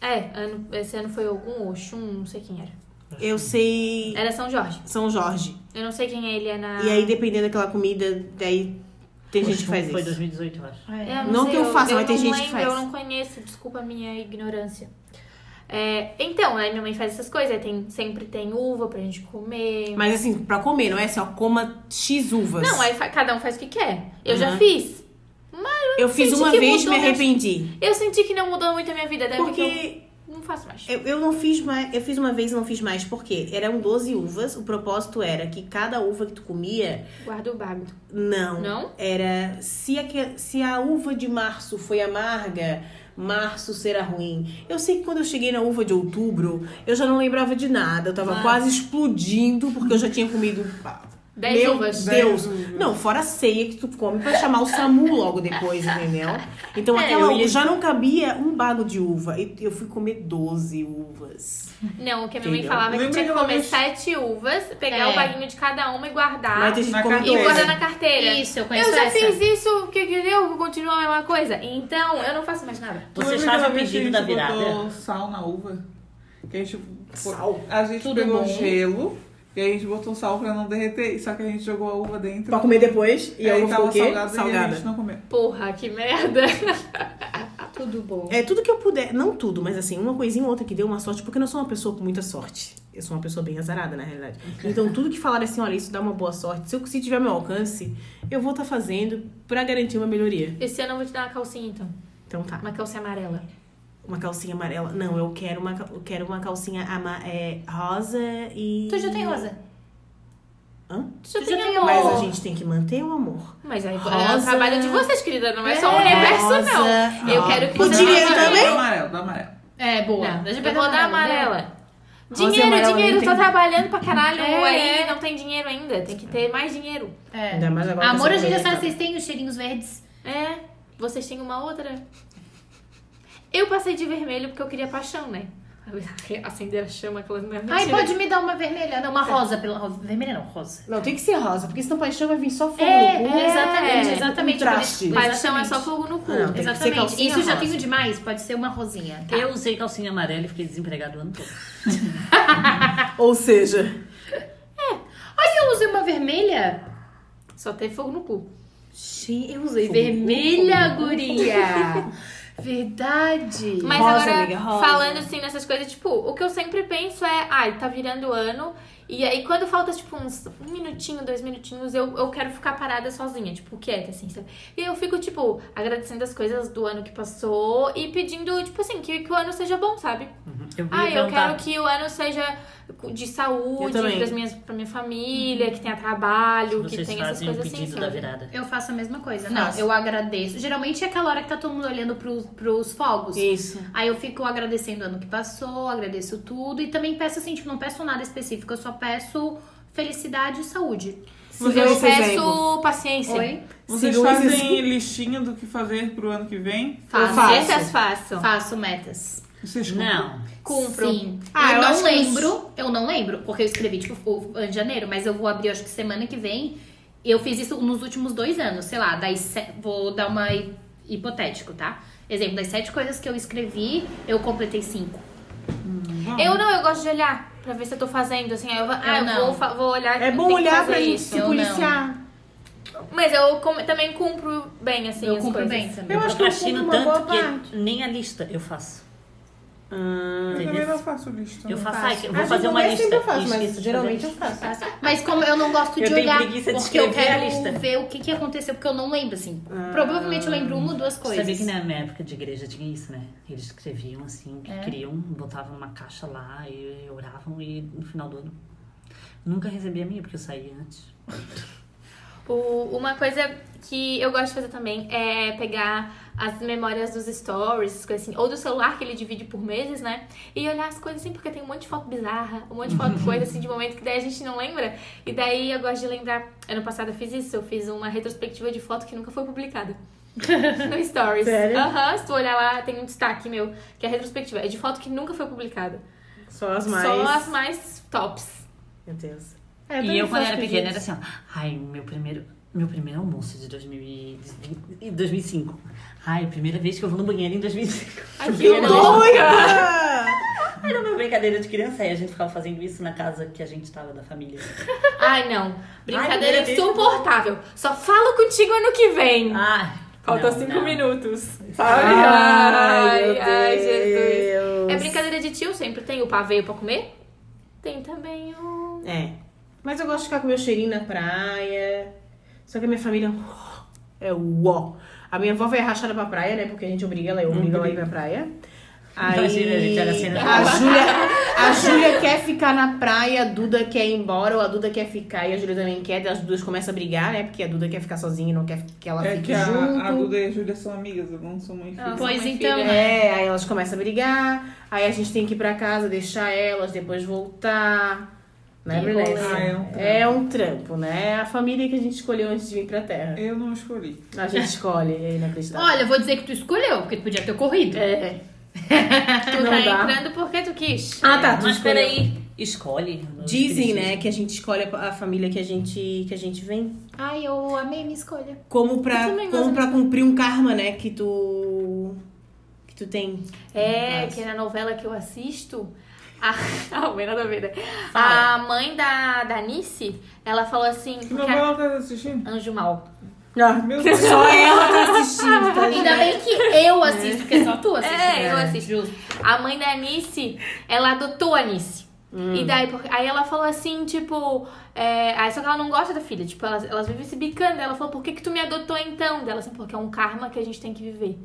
É, ano, esse ano foi algum Oxum, não sei quem era. Eu sei Era São Jorge. São Jorge. Eu não sei quem é ele é na. E aí, dependendo daquela comida, daí tem gente que faz Foi isso. 2018, eu acho. É. Eu Não sei, que eu faça, eu mas tem não gente que lembro, faz. Eu não conheço, desculpa a minha ignorância. É, então, aí minha mãe faz essas coisas, tem, sempre tem uva pra gente comer. Mas assim, pra comer, não é assim, ó, coma X uvas. Não, aí cada um faz o que quer. Eu já Uhum. fiz. Eu fiz senti uma que vez e me arrependi. Eu senti que não mudou muito a minha vida, que Porque eu não faço mais. eu, eu não fiz mais. Eu fiz uma vez e não fiz mais. Porque eram 12 uvas. O propósito era que cada uva que tu comia. Guarda o hábito. Não. Não? Era. Se a, se a uva de março foi amarga, março será ruim. Eu sei que quando eu cheguei na uva de outubro, eu já não lembrava de nada. Eu tava Ah. quase explodindo, porque eu já tinha comido. Dez Meu uvas. Deus! Dez uvas. Não, fora a ceia que tu come pra chamar o SAMU logo depois, entendeu? Então É, aquela ia- já não cabia um bago de uva. E eu fui comer 12 uvas. Não, o que a minha mãe falava é que tinha que comer vez- sete uvas, pegar É. o baguinho de cada uma e guardar. Mas tem gente come. E 12. guardar na carteira. Isso, eu conheço Eu já essa. fiz isso, que que deu? Continua a mesma coisa. Então, eu não faço mais nada. Tu Você aquela o a pedido da virada. botou sal na uva? Que a gente, Sal? a gente Tudo pegou bom. gelo E aí a gente botou sal pra não derreter. Só que a gente jogou a uva dentro. Pra comer depois. E e a aí tava o quê? salgada, e a Salgada. gente não comeu. Porra, que merda. Tudo bom. É tudo que eu puder, não tudo, mas assim, uma coisinha ou outra que deu uma sorte, porque eu não sou uma pessoa com muita sorte. Eu sou uma pessoa bem azarada, na realidade. Então, tudo que falar assim, olha, isso dá uma boa sorte, se, eu, se tiver meu alcance, eu vou estar fazendo pra garantir uma melhoria. Esse ano eu vou te dar uma calcinha, então. Então tá. Uma calcinha amarela. Uma calcinha amarela. Não, eu quero uma, eu quero uma calcinha ama, é, rosa e. Tu já tem rosa? Hã? Tu já Tu já tem tem amor. Mas a gente tem que manter o amor. Mas aí é o Rosa. trabalho de vocês, querida. Não é só o É, universo, rosa. não. Eu quero que O vocês dinheiro também? Do amarelo, do amarelo. É, boa. Não, Deixa eu vou dar amarela. Rosa Dinheiro, dinheiro, tô tem. trabalhando pra caralho É. aí, não tem dinheiro ainda. Tem que ter mais dinheiro. É. Ainda mais agora Amor, a gente já sabe, tá- vocês têm os cheirinhos verdes. É, vocês têm uma outra. Eu passei de vermelho porque eu queria paixão, né? Acender a chama, aquelas é Ai, pode me dar uma vermelha. Não, uma rosa. Pela... rosa. Vermelha não, rosa. Não, tem que ser rosa, porque senão paixão vai vir só fogo É, no cu. é, exatamente, É, exatamente. contraste. Paixão é só exatamente. fogo no cu. Não, tem que ser Exatamente. Isso já rosa. tenho demais, pode ser uma rosinha. Tá. Eu usei calcinha amarela e fiquei desempregado o ano todo. Ou seja, Ai, eu usei uma vermelha. Só teve fogo no cu. Sim, eu usei Fogo, vermelha, fogo. guria. Verdade. Mas Rosa, agora, amiga, falando assim nessas coisas, tipo, o que eu sempre penso é, ai, tá virando ano. E aí, quando falta, tipo, uns um minutinho, dois minutinhos, eu, eu quero ficar parada sozinha, tipo, quieta, assim, sabe? E eu fico, tipo, agradecendo as coisas do ano que passou e pedindo, tipo assim, que, que o ano seja bom, sabe? Eu ia Ah, eu quero que o ano seja de Eu saúde, pras minhas, pra minha família, que tenha trabalho, que Vocês tenha essas fazem coisas assim, pedido da sabe? virada. Eu faço a mesma coisa. Faço. Não, eu agradeço. Geralmente é aquela hora que tá todo mundo olhando pros, pros fogos. isso. Aí eu fico agradecendo o ano que passou, agradeço tudo. E também peço assim, tipo, não peço nada específico, eu só peço felicidade e saúde. Siga Eu peço exemplo. paciência. Oi? Vocês fazem listinha do que fazer pro ano que vem? Faço. faço. Essas faço. Faço metas. Vocês cumprem? Não. Cumpro. Sim. Ah, eu, eu não acho que eu- lembro, eu não lembro, porque eu escrevi, tipo, o- em janeiro, mas eu vou abrir, acho que semana que vem. Eu fiz isso nos últimos dois anos, sei lá, se- vou dar uma hi- hipotético, tá? Exemplo, das sete coisas que eu escrevi, eu completei cinco. Eu não, eu gosto de olhar pra ver se eu tô fazendo, assim, aí eu, vou- ah, eu não. vou, vou olhar. É bom olhar pra gente isso. se eu policiar. Mas eu com- também cumpro bem, assim, eu as cumpro coisas. bem também. Eu Eu acho que eu cumpro uma boa tanto que parte. nem a lista eu faço. Ah, Eu também não faço lista. Eu não. faço, faço. eu vou Acho fazer uma lista. sempre eu faço, mas esqueço geralmente eu faço. Mas como eu não gosto de Eu tenho olhar, de porque eu a quero lista. ver o que, que aconteceu, porque eu não lembro, assim. Ah. Provavelmente eu lembro uma ou duas coisas. Sabia que na minha época de igreja tinha isso, né? Eles escreviam assim, que É. queriam, botavam numa caixa lá e oravam e no final do ano. Nunca recebi a minha, porque eu saía antes. O- uma coisa que eu gosto de fazer também é pegar as memórias dos stories, coisas assim, ou do celular que ele divide por meses, né? E olhar as coisas assim, porque tem um monte de foto bizarra, um monte de foto coisa assim de momento que daí a gente não lembra. E daí eu gosto de lembrar. Ano passado eu fiz isso, eu fiz uma retrospectiva de foto que nunca foi publicada. no Stories. Sério? Aham, se tu olhar lá, tem um destaque meu, que é retrospectiva. É de foto que nunca foi publicada. Só as mais. Só as mais tops. Meu Deus. e eu, quando era pequena, era assim, ó. Ai, meu primeiro, meu primeiro almoço de 2020, 2005. Ai, primeira vez que eu vou no banheiro em 2005. Ai, que doida! Era uma brincadeira de criança e a gente ficava fazendo isso na casa que a gente tava da família. Ai, não. Brincadeira eu insuportável. Só falo contigo ano que vem. Ai, Faltam não, cinco não. minutos. Ai, Ai, meu ai, Jesus. É brincadeira de tio, sempre tem o paveio pra comer. Tem também o. É. Mas eu gosto de ficar com meu cheirinho na praia. Só que a minha família é o ó. A minha avó vai rachada pra praia, né? Porque a gente obriga ela, eu obrigo ela a ir pra praia. Aí, Imagina, a gente olha assim, né? a Júlia, a Júlia quer ficar na praia, a Duda quer ir embora, ou a Duda quer ficar e a Júlia também quer, e as duas começam a brigar, né? Porque a Duda quer ficar sozinha e não quer que ela É fique que a, junto. a Duda e a Júlia são amigas, eu não sou mãe filha. Ah, Pois mãe então, filha. É, aí elas começam a brigar, aí a gente tem que ir pra casa, deixar elas, depois voltar. Né, Brunessa? Ah, é um trampo. É um trampo, né? É a família que a gente escolheu antes de vir pra Terra. Eu não escolhi. A gente escolhe, é inacreditável. Olha, eu vou dizer que tu escolheu, porque tu podia ter corrido. É. Tu Não tá dá. entrando porque tu quis. Ah, tá. Tu Mas escolheu. peraí, escolhe. Dizem, né, que a gente escolhe a família que a gente, que a gente vem. Ai, eu amei minha escolha. Como pra, como pra cumprir um karma, né, que tu. que tu tem. É, que na novela que eu assisto, A, ah, bem nada a ver, né? A mãe da, da Nice, ela falou assim. Que a, novela tá assistindo? Anjo Mal. Ah, Meu Deus. só ela tá assistindo, tá? Ainda bem que eu assisto, porque só tu assiste. É, eu assisto. A mãe da Nice, ela adotou a Nice. E daí, porque- aí ela falou assim, tipo, é, aí só que ela não gosta da filha, tipo, elas, elas vivem se bicando. Ela falou, por que que tu me adotou então? Dela assim, porque é um karma que a gente tem que viver.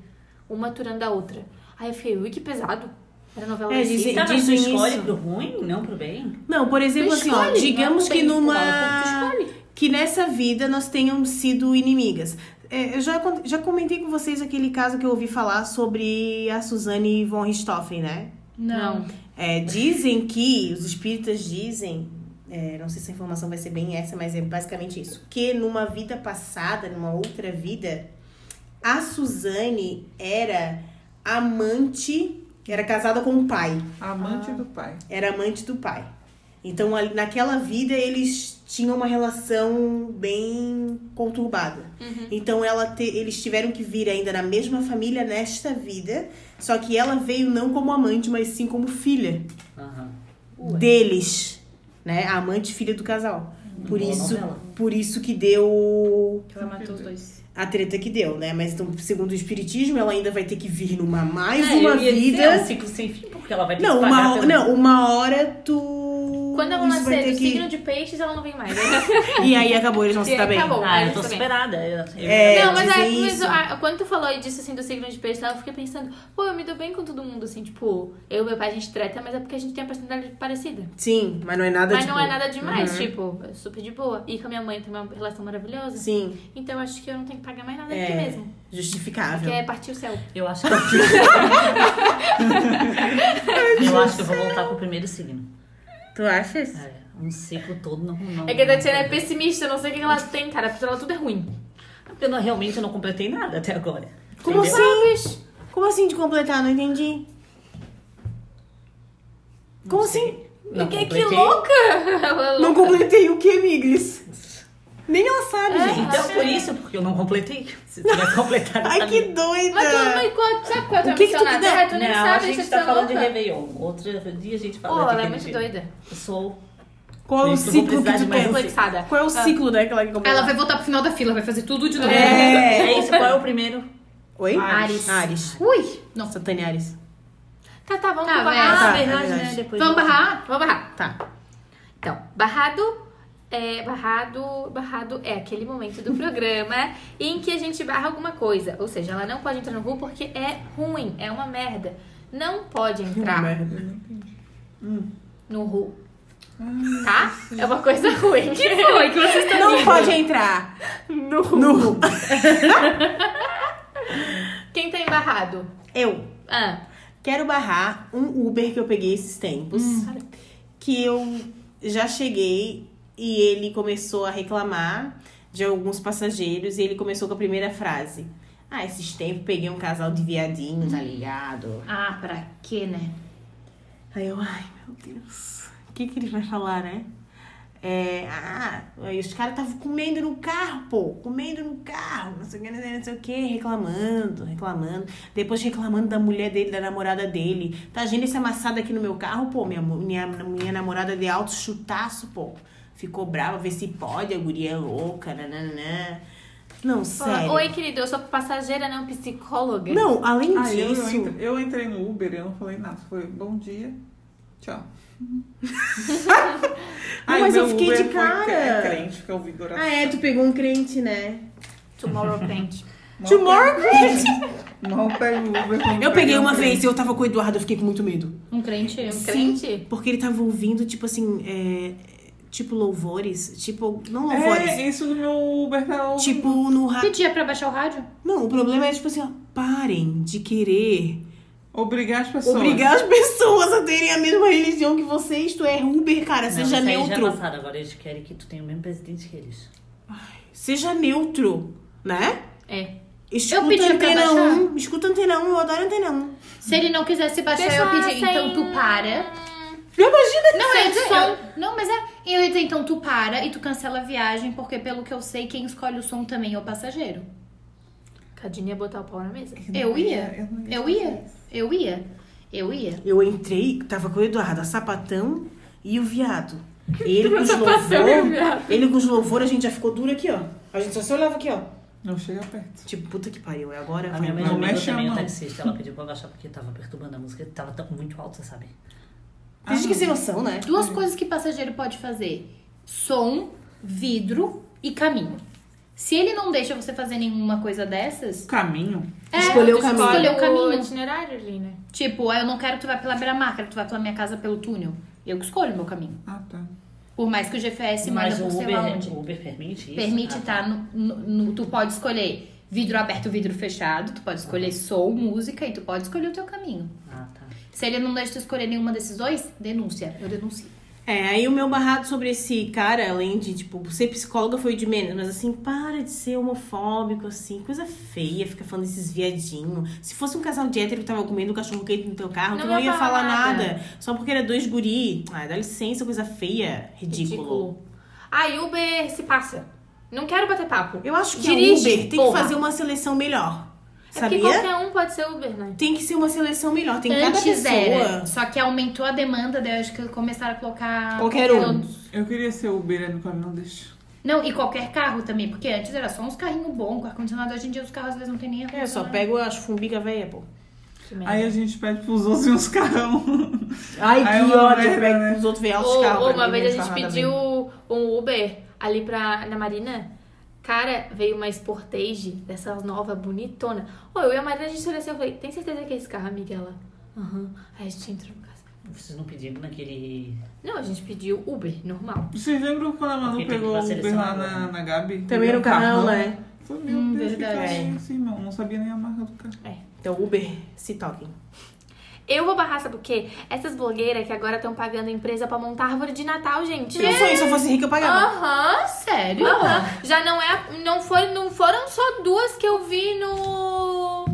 Uma aturando a outra. Aí eu fiquei, ui, que pesado. Era novela É, dizem- Tá, mas tu escolhe isso. pro ruim, não pro bem? Não, por exemplo, Tu assim, ó, escolhe, digamos é que bem numa. escolhe. Que nessa vida nós tenhamos sido inimigas. É, eu já, já comentei com vocês aquele caso que eu ouvi falar sobre a Suzane von Richthofen, né? Não. É, dizem que, os espíritas dizem, é, não sei se a informação vai ser bem essa, mas é basicamente isso, que numa vida passada, numa outra vida, a Suzane era amante, era casada com o pai, Amante do pai. era amante do pai. Então, ali, naquela vida, eles tinham uma relação bem conturbada. Então, ela te- eles tiveram que vir ainda na mesma família nesta vida, só que ela veio não como amante, mas sim como filha Aham. deles, né? A amante e filha do casal. Por Boa isso, novela. por isso que deu Ela matou os dois. A treta que deu, né? Mas então, segundo o espiritismo, ela ainda vai ter que vir numa mais É, uma ia dizer, vida. É um ciclo sem fim, porque ela vai ter Não, que pagar uma, pelo- não, uma hora tu Quando ela nascer do que- signo de peixes, ela não vem mais. E aí acabou, eles vão se dar bem. acabou. Ah, eu Mas tô superada. É, não, mas, aí, mas ah, quando tu falou disso, assim, do signo de peixe, eu fiquei pensando, pô, eu me dou bem com todo mundo, assim, tipo, eu e meu pai, a gente treta, mas é porque a gente tem a personalidade parecida. Sim, mas não é nada mas tipo, não é nada demais, uhum. tipo, é super de boa. E com a minha mãe tem uma relação maravilhosa. Sim, Então eu acho que eu não tenho que pagar mais nada É. aqui mesmo. justificável. Porque é partir o céu. Eu acho que eu... eu acho que eu vou voltar pro primeiro signo. Tu achas? É, um ciclo todo não. não É que a Tatiana é pessimista, eu não sei o que ela tem, cara. Pra ela tudo é ruim. Porque eu não- realmente eu não completei nada até agora. Como Entendeu? assim? Como assim de completar? Não entendi. Como assim? Não que, que completei. louca! Ela é Não louca. completei o que, Miglis? Nem ela sabe, gente. Então, por isso, porque eu não completei. Se tivesse completado, Ai, sabia. que doida! Mas tu, mas qual, sabe qual é a tua O que que tu missão na? Terra? Tu nem não, sabe, a gente tá falando de. Réveillon. Outro dia a gente fala Pô, de ela é muito doida. Eu sou... Qual é o ciclo que tu de mais Complexada. Qual é o ciclo daquela que completar? Ela vai voltar pro final da fila, vai fazer tudo de novo. É. É isso, qual é o primeiro? Oi? Ares. Ares. Ui! Nossa, Tânia Ares. Tá, tá, vamos Tá, vai. barrado. Tá, Ah, verdade, é verdade. né? Depois Vamos barrar? Vamos barrar. Tá. Então, barrado é barrado, barrado é aquele momento do programa em que a gente barra alguma coisa. Ou seja, ela não pode entrar no RU porque é ruim, é uma merda. Não pode entrar Merda. no RU. Tá? É uma coisa ruim. Que Foi que vocês estão Não pode entrar No no... Quem tá embarrado? Eu Ah, quero barrar um Uber que eu peguei esses tempos. Que eu já cheguei e ele começou a reclamar de alguns passageiros. E ele começou com a primeira frase. Ah, esses tempos peguei um casal de viadinho, tá ligado? Ah, pra quê, né? Aí eu, ai meu Deus, o que que ele vai falar, né? É, ah, aí os caras estavam comendo no carro, pô, comendo no carro, não sei o que, não sei o que, reclamando, reclamando. Depois reclamando da mulher dele, da namorada dele. Tá vendo esse amassado aqui no meu carro, pô, minha, minha, minha namorada de alto chutaço, pô. Ficou brava, vê se pode, a guria é louca, nananã. Não, sério. Oi, querido, eu sou passageira, não psicóloga. Não, além Ah, eu, eu, disso... entre- eu entrei no Uber e eu não falei nada. Foi bom dia, tchau. Não, Aí mas eu fiquei de Uber cara. Foi cre- crente, que é o Vigor Ah, é, tu pegou um crente, né? Tomorrow Paint. Tomorrow crente! Mal pego Uber Eu peguei um uma crente. vez e eu tava com o Eduardo, eu fiquei com muito medo. Um crente. Um crente? Porque ele tava ouvindo, tipo assim, é, tipo louvores. Tipo, não louvores. É, isso do meu ouvindo. Tipo, no ra... Pedia pra baixar o rádio? Não, o problema é, tipo assim, ó, parem de querer Obrigar as pessoas. obrigar as pessoas a terem a mesma religião que vocês. Tu é Uber, cara, Não, seja aí Já é neutro. passado, agora eles querem que tu tenha o mesmo presidente que eles. Seja neutro, né? É. Escuta pedi pra Antena baixar. 1. Escuta Antena 1, eu adoro Antena 1. Se ele não quisesse baixar, Deixa eu pedi. sem- Então tu para. Imagina Não, ia dizer, som. eu- não, mas é. Eu ia dizer, então tu para e tu cancela a viagem, porque pelo que eu sei, quem escolhe o som também é o passageiro. Cadinha ia botar o pau na mesa. Eu ia. Eu ia. Eu ia. Eu ia. Eu entrei, tava com o Eduardo, a sapatão e o viado. Ele com os louvor. Ele com os louvor, a gente já ficou duro aqui, ó. A gente só se olhava aqui, ó. Não chega perto. Tipo, puta que pariu, é agora A minha mãe Não mexe a também o taxista. Ela pediu pra eu abaixar porque tava perturbando a música. Tava tão- muito alta, sabe? Tem gente que sem noção, né? Duas coisas que passageiro pode fazer: som, vidro e caminho. Se ele não deixa você fazer nenhuma coisa dessas, Caminho. é, Escolher o caminho. Escolher o caminho. itinerário ali, né? Tipo, ah, eu não quero que tu vá pela beira-mar, quero que tu vá pela minha casa pelo túnel. Eu que escolho o meu caminho. Ah, tá. Por mais que o GPS Mas manda o por sei lá Uber, onde. o Uber permite isso? Permite Ah, estar no, no- no- Tu pode escolher vidro aberto, vidro fechado. Tu pode escolher som, música e tu pode escolher o teu caminho. Ah, tá. Se ele não deixa tu escolher nenhuma desses dois, denúncia. Eu denuncio. É, aí o meu barrado sobre esse cara, além de, tipo, ser psicóloga foi de menos, mas assim, para de ser homofóbico, assim, coisa feia, fica falando desses viadinhos. Se fosse um casal de hétero que tava comendo um cachorro quente no teu carro, tu Não não ia falar nada. nada. Só porque era dois guri. Ah, dá licença, coisa feia, ridículo. Aí Uber se passa. Não quero bater papo. Eu acho que Dirige, a Uber tem porra. que fazer uma seleção melhor. É Sabia? porque qualquer um pode ser Uber, né? Tem que ser uma seleção melhor. Tem cada Antes pessoa. era. Só que aumentou a demanda, daí eu acho que começaram a colocar. Qualquer um. todos. Eu queria ser Uber no caminho, não deixa. Não, e qualquer carro também, porque antes era só uns carrinhos bons com ar-condicionado. Hoje em dia os carros às vezes não tem nem É, só ar-condicionado. pego as fumbiga velha, pô. Aí a gente pede pros outros e uns carrão. Ai, Aí que uma ódio. Pego né? os outros ver Ô, carros. uma vez a gente nada pediu um Uber ali pra, na Marina. Cara, veio uma Sportage dessas nova bonitona. Ô, eu e a Marina, a gente olhou assim, eu falei, tem certeza que é esse carro, amiga? Ela, aham. Aí a gente entrou no carro. Vocês não pediram naquele. Não, a gente pediu Uber, normal. Vocês lembram quando a Manu pegou o Uber lá na, né? na Gabi? Também no carrão, né? Falei, Meu Hum, Deus, verdade. carro é esse, irmão? Não sabia nem a marca do carro. Então, Uber, se toquem. Eu vou barrar, sabe o quê? Essas blogueiras que agora estão pagando a empresa pra montar árvore de Natal, gente. Meu sonho, se eu fosse rica, eu pagava. Aham, Sério? aham. Já não é. Não, foi, não foram só duas que eu vi no.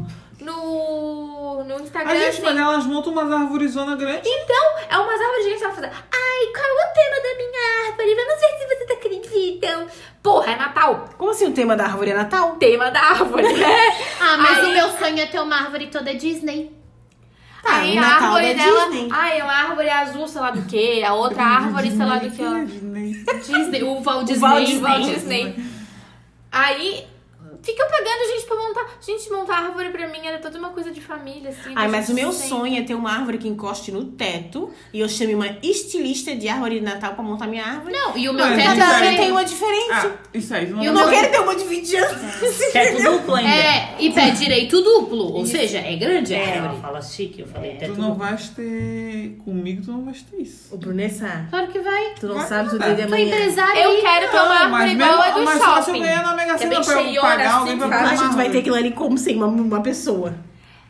No. No Instagram. A gente, assim. mas elas montam umas árvorezona grande. Então, é umas árvores gigantes que ela faz. Ai, qual é o tema da minha árvore? Vamos ver se vocês acreditam. Porra, é Natal. Como assim o tema da árvore é Natal? Tema da árvore, né? Ah, mas Aí- o meu sonho é ter uma árvore toda Disney. Tá, Aí o a Natal árvore da dela. Disney. Ai, é uma árvore azul, sei lá do que. A outra árvore, sei lá do que. ó. Disney. Disney, o Walt Disney. Walt Disney. Walt Disney. Aí. Fica pagando gente pra montar. Gente, montar árvore pra mim era toda uma coisa de família, assim. Ai, mas o meu sempre. sonho é ter uma árvore que encoste no teto e eu chame uma estilista de árvore de Natal pra montar minha árvore. Não, e o meu Mas teto isso Cada aí- vez também. tem uma diferente. Ah, isso aí. Não eu o não meu- quero ter uma de 20 anos. Teto duplo ainda. É, e pé direito duplo. Ou seja, é grande a É, ela árvore. fala chique, eu falei teto Tu não vais ter. Comigo, tu não vais ter isso. Ô, Brunessa, Claro que vai. tu não Vai sabes o dia de Tu é amanhã. empresária Eu quero ter uma árvore igual a do mas só se eu shopping. ganhar na Mega é Sena pra eu pagar alguém acha que uma tu vai ter aquilo ali como sem uma, uma pessoa?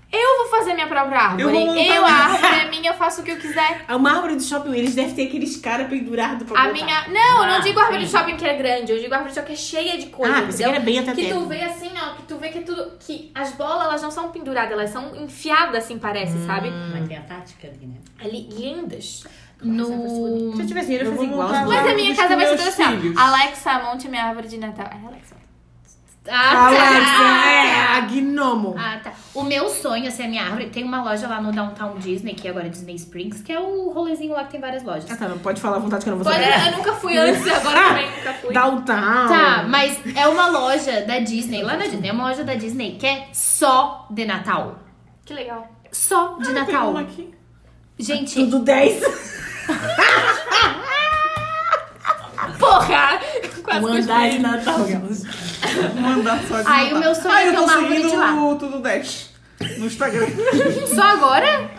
Eu vou fazer minha própria árvore. Eu Eu, minha- a árvore é minha, eu faço o que eu quiser. Uma árvore do shopping, eles devem ter aqueles caras pendurados pra A botar. minha. Não, eu não Ah, digo árvore de sim. shopping que é grande, eu digo árvore de shopping que é cheia de coisa. Ah, entendeu? era bem até Que teto. tu vê assim, ó, que tu vê que é tudo. Que as bolas elas não são penduradas, elas são enfiadas assim, parece, sabe? Mas tem a tática ali, né? Ali, lindas. Se No. eu tivesse dinheiro, eu Eu fazia igual. Mas a minha casa vai ser assim, ó. Alexa, monte minha árvore de Natal. É, Alexa. Ah, Alexa, é, a gnomo. Ah, tá. O meu sonho é ser a minha árvore. Tem uma loja lá no Downtown Disney, que agora é Disney Springs, que é o rolezinho lá que tem várias lojas. Ah, tá, não pode falar à vontade que eu não vou Pode, saber. eu nunca fui antes agora também nunca fui. Downtown. Tá, mas é uma loja da Disney, lá na Disney, é uma loja da Disney que é só de Natal. Que legal. Só de Tem Natal. uma aqui. Gente, Tudo 10. Porra! Quase que eu andar de Natal. Mandar só de Aí o meu sonho ah, é ter eu tô uma árvore de lá. o Tudo 10 no Instagram. só agora?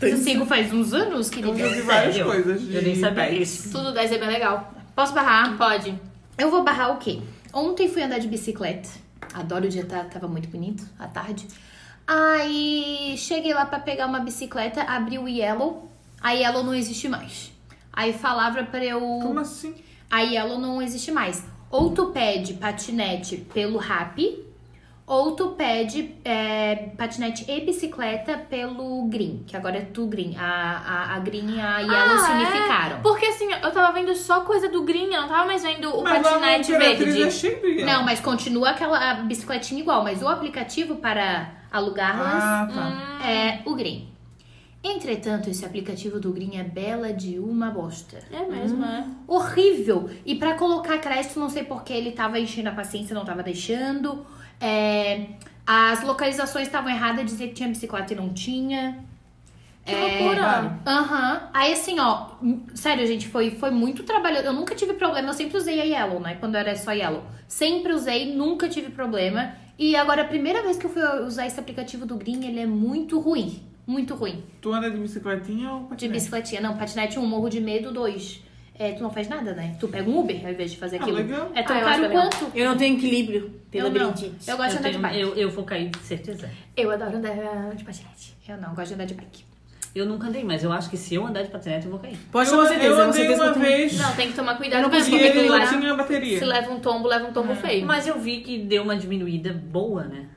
Eu sigo faz uns anos, Eu querida. vi várias Sério? coisas de Eu nem sabia pets. disso. Tudo 10 é bem legal. Posso barrar? Pode. Eu vou barrar o quê? Ontem fui andar de bicicleta. Adoro o dia, tá, tava muito bonito, à tarde. Aí cheguei lá pra pegar uma bicicleta, abri o Yellow. A Yellow não existe mais. Aí falava pra eu. Como assim? A Yellow não existe mais. Ou tu pede patinete pelo Rap, ou tu pede é, patinete e bicicleta pelo Green, que agora é tu Green. A, a, a Green e a Yellow se Ah, é? unificaram. Porque assim, eu tava vendo só coisa do green, eu não tava mais vendo o Mas patinete verde. é cheio de Não, mas continua aquela bicicletinha igual, mas o aplicativo para alugá-las Ah, tá. é o Green. Entretanto, esse aplicativo do Green é bela de uma bosta. É mesmo, é. Horrível. E pra colocar crédito, não sei porque ele tava enchendo a paciência, não tava deixando. É, as localizações estavam erradas, dizia que tinha bicicleta e não tinha. Que É, loucura. Aham. Aí assim, ó, hum, sério, gente, foi, foi muito trabalhoso. Eu nunca tive problema, eu sempre usei a Yellow, né? Quando era só Yellow. Sempre usei, nunca tive problema. E agora, a primeira vez que eu fui usar esse aplicativo do Green, ele é muito ruim. Muito ruim. Tu anda de bicicletinha ou De patinete? bicicletinha. Não, patinete um, morro de medo, dois. É, tu não faz nada, né? Tu pega um Uber ao invés de fazer Ah, aquilo. legal. É tão Ah, eu acho caro quanto? Eu não tenho equilíbrio pela Eu não. labirintite. Eu gosto de eu, andar de tenho- bike. eu, eu vou cair de certeza. Eu adoro andar de patinete. Eu não, gosto de andar de bike. Eu nunca andei, mas eu acho que se eu andar de patinete, eu vou cair. Pode eu, uma certeza, eu andei certeza uma eu vez Não, tem que tomar Eu cuidado não mesmo, e consegui ele não lá, tinha bateria. se leva um tombo, leva um tombo feio. Mas eu vi que deu uma diminuída boa, né?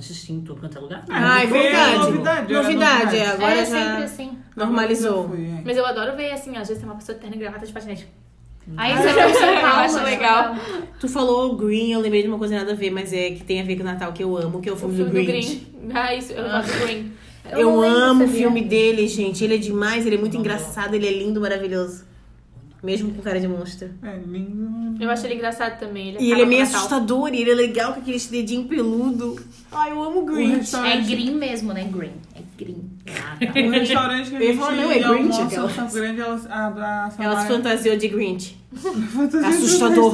Tinha em tudo quanto é lugar. Ah, é verdade. novidade, era Novidade, novidade. é, agora é já sempre assim. normalizou. Eu fui, é. Mas eu adoro ver, assim, às vezes tem uma pessoa de terno e gravata de patinete. Aí você vai em São Eu Paulo, acho acho legal. Tu falou Green, eu lembrei de uma coisa nada a ver, mas é que tem a ver com o Natal que eu amo, que é o O filme, filme do do Grinch. Green. Ah, isso, eu gosto do Green. Eu, lembro, amo o filme dele, gente. Ele é demais, ele é muito engraçado, ele é lindo, maravilhoso. Mesmo com cara de monstro. É lindo. Eu acho ele engraçado também. Ele E ele é meio assustador, e ele é legal com aquele dedinho peludo. Ai, eu amo o O Grinch. É green mesmo, né? Green. É o restaurante que a gente não, é Grinch, aquela. Grande, ela, a, da Ela se Samara- fantasiou de Grinch. Assustador.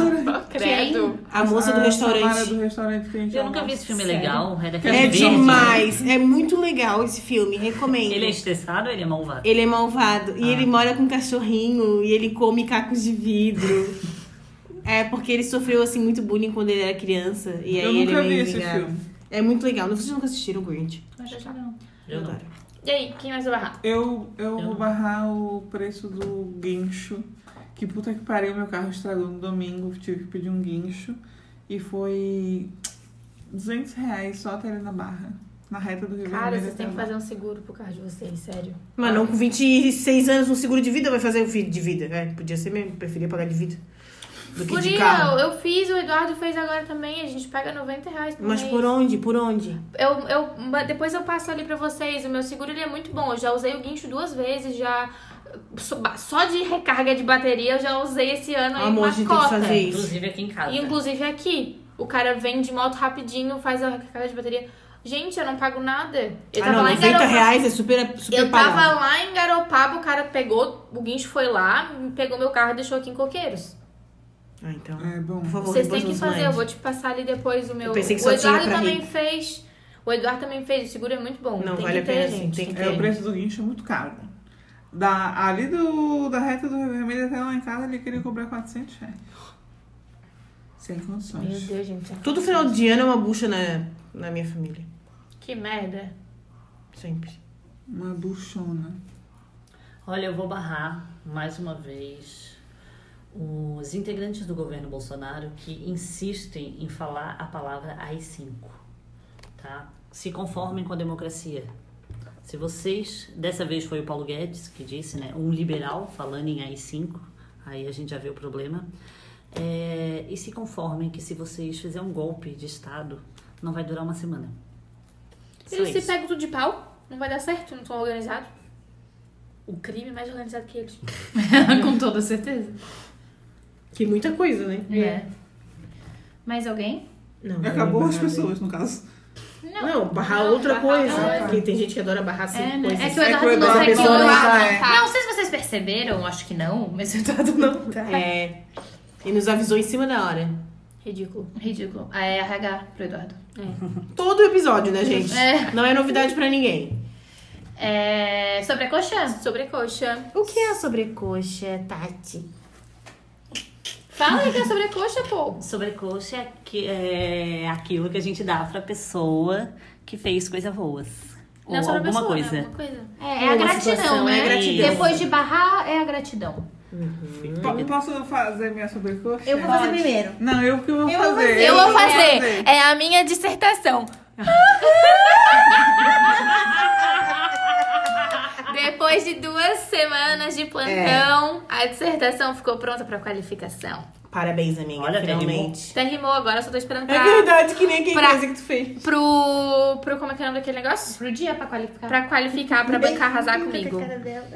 Credo. A moça do A restaurante. do restaurante que a gente Eu nunca vi esse filme Sério? legal. É É demais. É muito legal esse filme, recomendo. Ele é estressado ou ele é malvado? Ele é malvado. E Ah. ele mora com um cachorrinho e ele come cacos de vidro. é porque ele sofreu assim muito bullying quando ele era criança. E aí Eu ele nunca é vi esse vingado. filme. É muito legal. Vocês nunca assistiram o Grinch? Acho que não. Eu não. adoro. E aí, quem mais vai barrar? Eu, eu Eu vou não. barrar o preço do guincho. Que puta que pariu, meu carro estragou no domingo. Tive que pedir um guincho. E foi 200 reais só até ali na barra. Na reta do Rio Cara, Vermelho vocês têm que fazer um seguro pro carro de vocês, sério. Mas não com 26 anos um seguro de vida vai fazer o filho de vida. É, podia ser mesmo. Preferia pagar de vida do que de Podia, carro. eu fiz, o Eduardo fez agora também. A gente paga 90 reais por Mas mês. por onde? Por onde? Eu, eu, depois eu passo ali pra vocês. O meu seguro ele é muito bom. Eu já usei o guincho duas vezes, já. Só de recarga de bateria eu já usei esse ano aí Amor, uma a gente tem que cota. fazer isso. Inclusive aqui em casa. Inclusive aqui. O cara vem de moto rapidinho, faz a recarga de bateria. Gente, eu não pago nada. Eu ah, tava não, lá em 90 Garopaba. reais é super, super Eu tava pagável. lá em Garopaba, o cara pegou, o guincho foi lá, pegou meu carro e deixou aqui em Coqueiros. Ah, então. É bom. Por favor, Vocês têm que fazer, mande. eu vou te passar ali depois o meu. Eu pensei que o só tinha Eduardo pra também rico. fez. O Eduardo também fez, o seguro é muito bom. Não, tem vale que a ter, pena sim, gente. tem que É, ter. o preço do guincho é muito caro. Da, ali do, da reta do Rio Vermelho até lá em casa, ele queria cobrar 400 reais. Sem Meu condições. Deus, gente. Todo final de ano é uma bucha na, na minha família. Que merda. Sempre. Uma buchona. Olha, eu vou barrar mais uma vez os integrantes do governo Bolsonaro que insistem em falar a palavra AI-5. Tá? Se conformem com a democracia. Se vocês, dessa vez foi o Paulo Guedes que disse, né, um liberal falando em AI-5, aí a gente já vê o problema. É, e se conformem que se vocês fizerem um golpe de Estado, não vai durar uma semana. Só Eles se isso. pegam tudo de pau, não vai dar certo, não são organizados. O crime é mais organizado que eles. Com toda certeza. Que muita coisa, né? É. Mais alguém? Não, Acabou não as é pessoas, no caso. Não, barrar Não, outra barrar coisa. outra. Porque tem gente que adora barrar cinco É, né? coisas. É que o É Eduardo o não Eduardo tá aqui. não tá, é. Não, não sei se vocês perceberam, acho que não, mas o Eduardo não tá. É. E nos avisou em cima da hora. Ridículo. Ridículo. Ah, É RH pro Eduardo. Todo episódio, né, gente? É. Não é novidade pra ninguém. É... Sobre a coxa? Sobrecoxa. O que é a sobrecoxa, Tati? Fala aí que é sobrecoxa, pô. Sobrecoxa é, que- é aquilo que a gente dá pra pessoa que fez coisas boas. Ou Não é só pra alguma pessoa, coisa. Né? Alguma coisa. É, é É a gratidão, situação, né? é a gratidão. Depois de barrar, é a gratidão. Po- Posso fazer minha sobrecoxa? Eu vou fazer primeiro. Não, eu que vou Eu vou fazer. Eu vou fazer. fazer. É a minha dissertação. Depois de duas semanas de plantão, a dissertação ficou pronta para qualificação. Parabéns, amiga. Olha, até finalmente. Até rimou agora, só tô esperando pra... É verdade, que nem aquele Pra- coisa que tu fez. Pro... Pro... Como é que é o nome daquele negócio? Pro dia pra qualificar. Pra qualificar, pra bancar arrasar comigo. dela.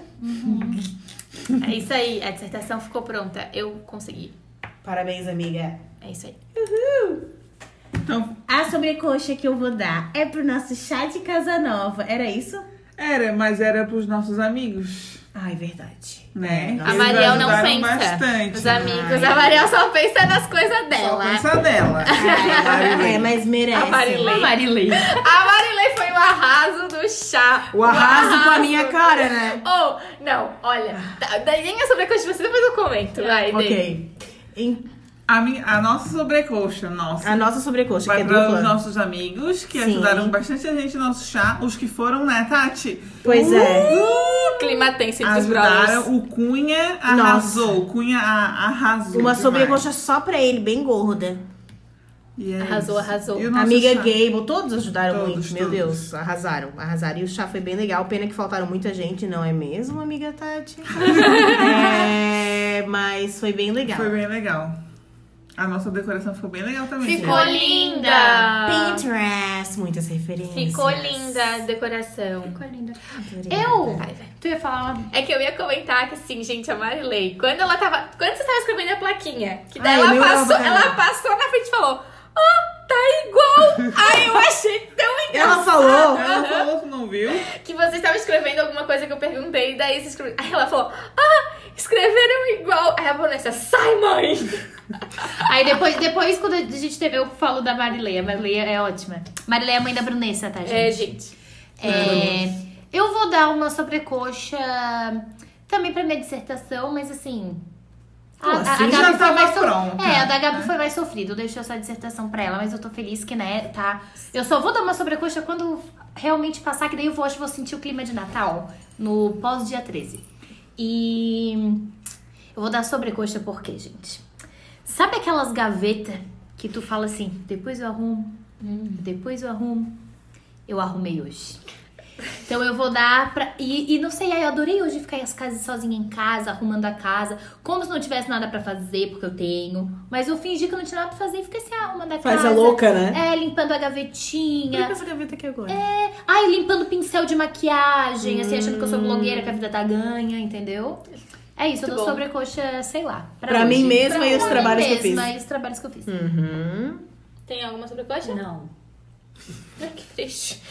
É isso aí, a dissertação ficou pronta. Eu consegui. Parabéns, amiga. É isso aí. Então, A sobrecoxa que eu vou dar é pro nosso chá de casa nova. Era isso? Era, mas era pros nossos amigos, Ai, verdade. né? A Eles Mariel não pensa. bastante. Os amigos, a Mariel só pensa nas coisas Só dela. pensa dela. É, mas merece. A Marilei. Marilei. A Marilei foi o arraso do chá. O arraso com a minha cara, né? Oh, não, olha. tá- Daí nem é sobre a coisa de você, depois eu comento. Vai, Dei. Ok. Em- A, minha, a nossa sobrecoxa, nossa. a nossa sobrecoxa, que é para os nossos amigos que Sim. ajudaram bastante a gente no nosso chá. Os que foram, né, Tati? Pois é. Uh, clima tenso entre os brothers. O Cunha arrasou. O Cunha arrasou. Uma demais. sobrecoxa só pra ele, bem gorda. E é Arrasou, arrasou. Amiga chá? Gable, todos ajudaram Todos, muito. Meu todos. Deus, arrasaram, arrasaram. E o chá foi bem legal. Pena que faltaram muita gente, não é mesmo, amiga Tati? é, mas foi bem legal. Foi bem legal. A nossa decoração ficou bem legal também. Ficou gente. linda. Pinterest, muitas referências. Ficou linda a decoração. Ficou linda. Eu? Vai, vai. Tu ia falar uma... É que eu ia comentar que assim, gente, a Marilei, quando ela tava. Quando você tava escrevendo a plaquinha, que daí Ai, ela passou, ela passou na frente e falou: Ah, tá igual! Ai, eu achei tão engraçado. Ela falou. Ela falou, tu não viu? Que você estava escrevendo alguma coisa que eu perguntei, daí você escreveu. Aí ela falou: Ah, escreveram igual. Aí a Vanessa, sai, mãe! Aí depois, depois, quando a gente teve, eu falo da Marilei. A Marilei é ótima. Marilei é a mãe da Brunessa, tá, gente? É, gente. É, eu vou dar uma sobrecoxa também pra minha dissertação, mas assim. Pô, assim já Gabi foi tava so- pronta. É, a da Gabi foi mais sofrida. Eu deixei essa dissertação pra ela, mas eu tô feliz que, né, tá. Eu só vou dar uma sobrecoxa quando realmente passar, que daí eu vou, acho que vou sentir o clima de Natal no pós-dia 13. E eu vou dar sobrecoxa porque, gente. Sabe aquelas gavetas que tu fala assim, depois eu arrumo, depois eu arrumo. Eu arrumei hoje. Então eu vou dar pra. E, e não sei, aí eu adorei hoje ficar as casas sozinha em casa, arrumando a casa, como se não tivesse nada pra fazer, porque eu tenho. Mas eu fingi que eu não tinha nada pra fazer e fiquei assim, arrumando a Faz casa. a louca, né? É, limpando a gavetinha. essa gaveta aqui agora? Ai, limpando pincel de maquiagem, assim, achando que eu sou blogueira, que a vida tá ganha, entendeu? É isso, eu Muito dou bom. sobrecoxa, sei lá. Pra mim hoje. mesma Pra e os mim trabalhos que eu mesma fiz. E os trabalhos que eu fiz. Uhum. Tem alguma sobrecoxa? Não, que triste.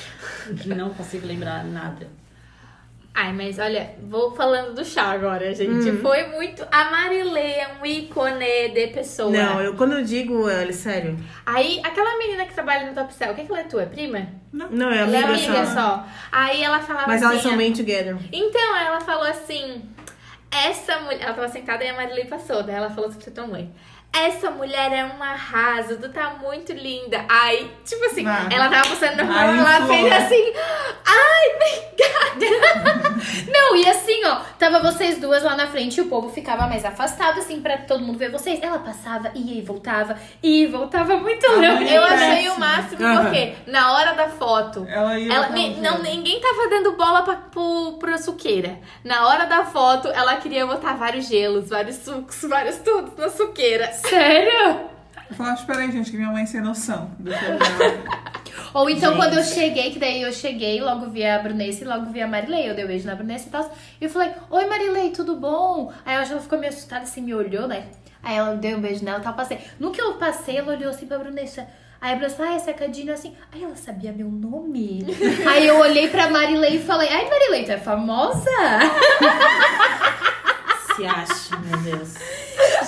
não consigo lembrar nada. Ai, mas olha, vou falando do chá agora, gente. Hum. Foi muito. A Marilei é um ícone de pessoa. Não, eu, quando eu digo, olha, sério. Aí, aquela menina que trabalha no Top Cell, o que, que ela é tua? É prima? Não, é Ela é amiga, amiga só. só. Aí ela falava Mas assim. elas são bem together. Então, ela falou assim: essa mulher. Ela tava sentada e a Marilei passou. Daí ela falou assim pra tua mãe. Essa mulher é um arraso, tu tá muito linda. Aí, tipo assim, Ah. ela tava passando normal, Aí ela fez assim. Ai, obrigada. Não, e assim, ó, tava vocês duas lá na frente e o povo ficava mais afastado, assim, pra todo mundo ver vocês. Ela passava, ia e voltava, ia e voltava muito Ah, mas Eu achei o máximo Aham. porque na hora da foto. Ela ia. Ela, onde não, ninguém tava dando bola pra, pro, pra suqueira. Na hora da foto, ela queria botar vários gelos, vários sucos, vários tudo na suqueira. Sério? Eu falava, espera aí, gente, que minha mãe sem noção. Deixa eu. Ou então, Gente. quando eu cheguei, que daí eu cheguei, logo vi a Brunessa e logo vi a Marilei. Eu dei um beijo na Brunessa e tal. E eu falei, oi Marilei, tudo bom? Aí ela ficou meio assustada, assim, me olhou, né? Aí ela deu um beijo nela e tal, passei. No que eu passei, ela olhou assim pra Brunessa. Aí a Brunessa, ah, essa é a Cadina, assim. Aí ela sabia meu nome. Aí eu olhei pra Marilei e falei, ai Marilei, tu é famosa? Se acha, meu Deus.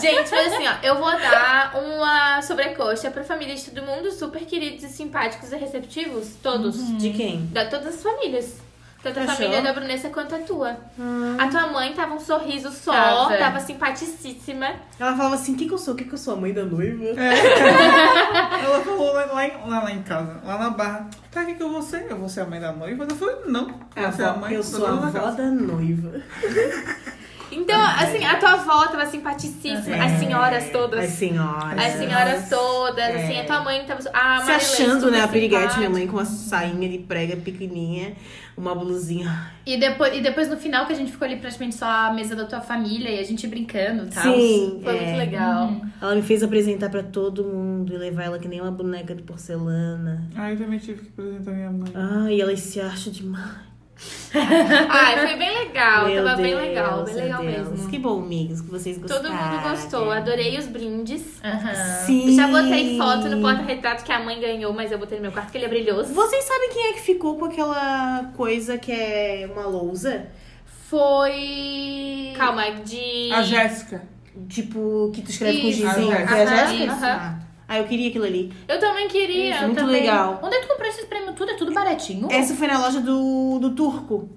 Gente, mas assim, ó, eu vou dar uma sobrecoxa pra família de todo mundo, super queridos e simpáticos e receptivos, todos. De quem? Da todas as famílias. Tanto a Achou? família da Brunessa quanto a tua. A tua mãe tava um sorriso só, Tava. tava simpaticíssima. Ela falava assim: o que, que eu sou? O que, que eu sou? A mãe da noiva? Ela falou lá, lá, em- lá, lá em casa, lá na barra. Tá, o que, que eu vou ser? Eu vou ser a mãe da noiva? Eu falei, não. A Você é a avó, mãe eu sou a avó da noiva. Então, assim, a tua avó tava simpaticíssima. As senhoras todas. As senhoras. As senhoras todas, É. assim, a tua mãe tava. A Se Marilene, achando, né? A piriguete, minha mãe com uma sainha de prega pequenininha, uma blusinha. E depois, e depois no final que a gente ficou ali praticamente só a mesa da tua família e a gente brincando e tal. Sim, Foi é. muito legal. Ela me fez apresentar pra todo mundo e levar ela que nem uma boneca de porcelana. Ah, eu também tive que apresentar minha mãe. Ai, elas se acham demais. Ai, foi bem legal. Meu tava bem Deus, legal, bem legal Deus. mesmo. Que bom, amigos, que vocês gostaram. Todo mundo gostou. Adorei os brindes. Aham. Sim. Já botei foto no porta-retrato que a mãe ganhou, mas eu botei no meu quarto que ele é brilhoso. Vocês sabem quem é que ficou com aquela coisa que é uma lousa? Foi. Calma, de. A Jéssica. Tipo, que tu escreve com Isso. gizinho. Foi a Aham, Jéssica? aham. Ah. Ah, eu queria aquilo ali. Eu também queria. Isso, eu muito também. legal. Onde é que tu comprou esses prêmios tudo? É tudo baratinho? Essa foi na loja do, do Turco.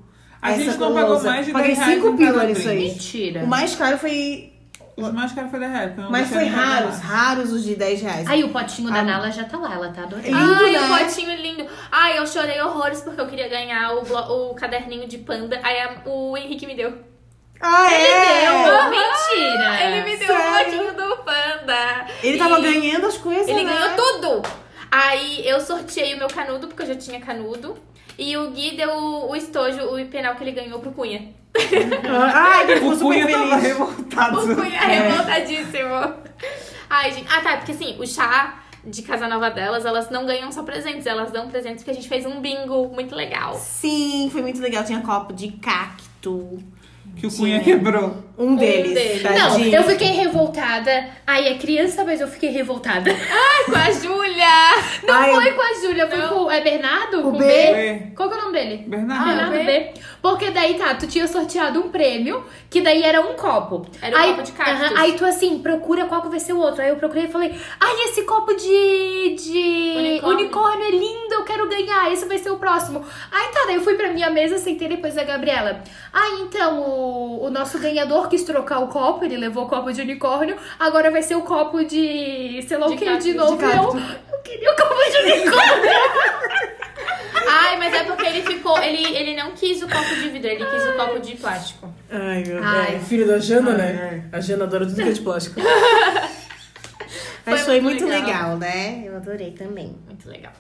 A Essa gente não pagou lousa. mais de Paguei 10 reais 5 em cada pila nisso aí. Mentira. O mais caro foi. Os mais caros foi da real. porque eu não Mas foi raros, raros os de 10 reais. Aí o potinho da Ah. Nala já tá lá, ela tá adorando. Lindo, Ai, né? o potinho lindo. Ai, eu chorei horrores porque eu queria ganhar o, blo- o caderninho de panda. Aí a- o Henrique me deu. Ah, é? Deu! Mentira! Ele me deu o Sério? potinho do panda. Ele tava E ganhando as coisas, Ele né? ganhou tudo. Aí eu sorteei o meu canudo, porque eu já tinha canudo. E o Gui deu o, estojo, o penal que ele ganhou pro Cunha. Ai, ele ficou O super Cunha tava revoltado. O Cunha É. revoltadíssimo. Ai, gente. Ah, tá. Porque assim, o chá de Casanova delas, elas não ganham só presentes. Elas dão presentes porque a gente fez um bingo muito legal. Sim, foi muito legal. Tinha copo de cacto. Que o Cunha quebrou. Um deles. deles. Não, eu fiquei revoltada. Aí é criança, mas eu fiquei revoltada. Ai, com a Júlia! Não Ai, foi com a Júlia, foi Não. com. É Bernardo? O com B. B. Qual que é o nome dele? Bernardo. Bernardo B. B. Porque daí, tá, tu tinha sorteado um prêmio, que daí era um copo. Era um aí, copo de cactos. Aham, aí tu assim, procura qual que vai ser o outro. Aí eu procurei e falei, ai, esse copo de. de. Unicórnio. Unicórnio. é lindo, eu quero ganhar. Esse vai ser o próximo. Aí tá, daí eu fui pra minha mesa, sentei depois da Gabriela. Ah, então, o, o nosso ganhador quis trocar o copo, ele levou o copo de unicórnio, agora vai ser o copo de. sei lá De o que, de de novo. E eu, eu queria o copo de unicórnio. Ai, mas é porque ele ficou. Ele, ele não quis o copo de vidro, ele quis o copo de plástico. Ai, meu Ai. É, filho da Jana, Ai, né? A Jana adora tudo que é de plástico. Foi Mas foi muito muito legal. legal, né? Eu adorei também. Muito legal.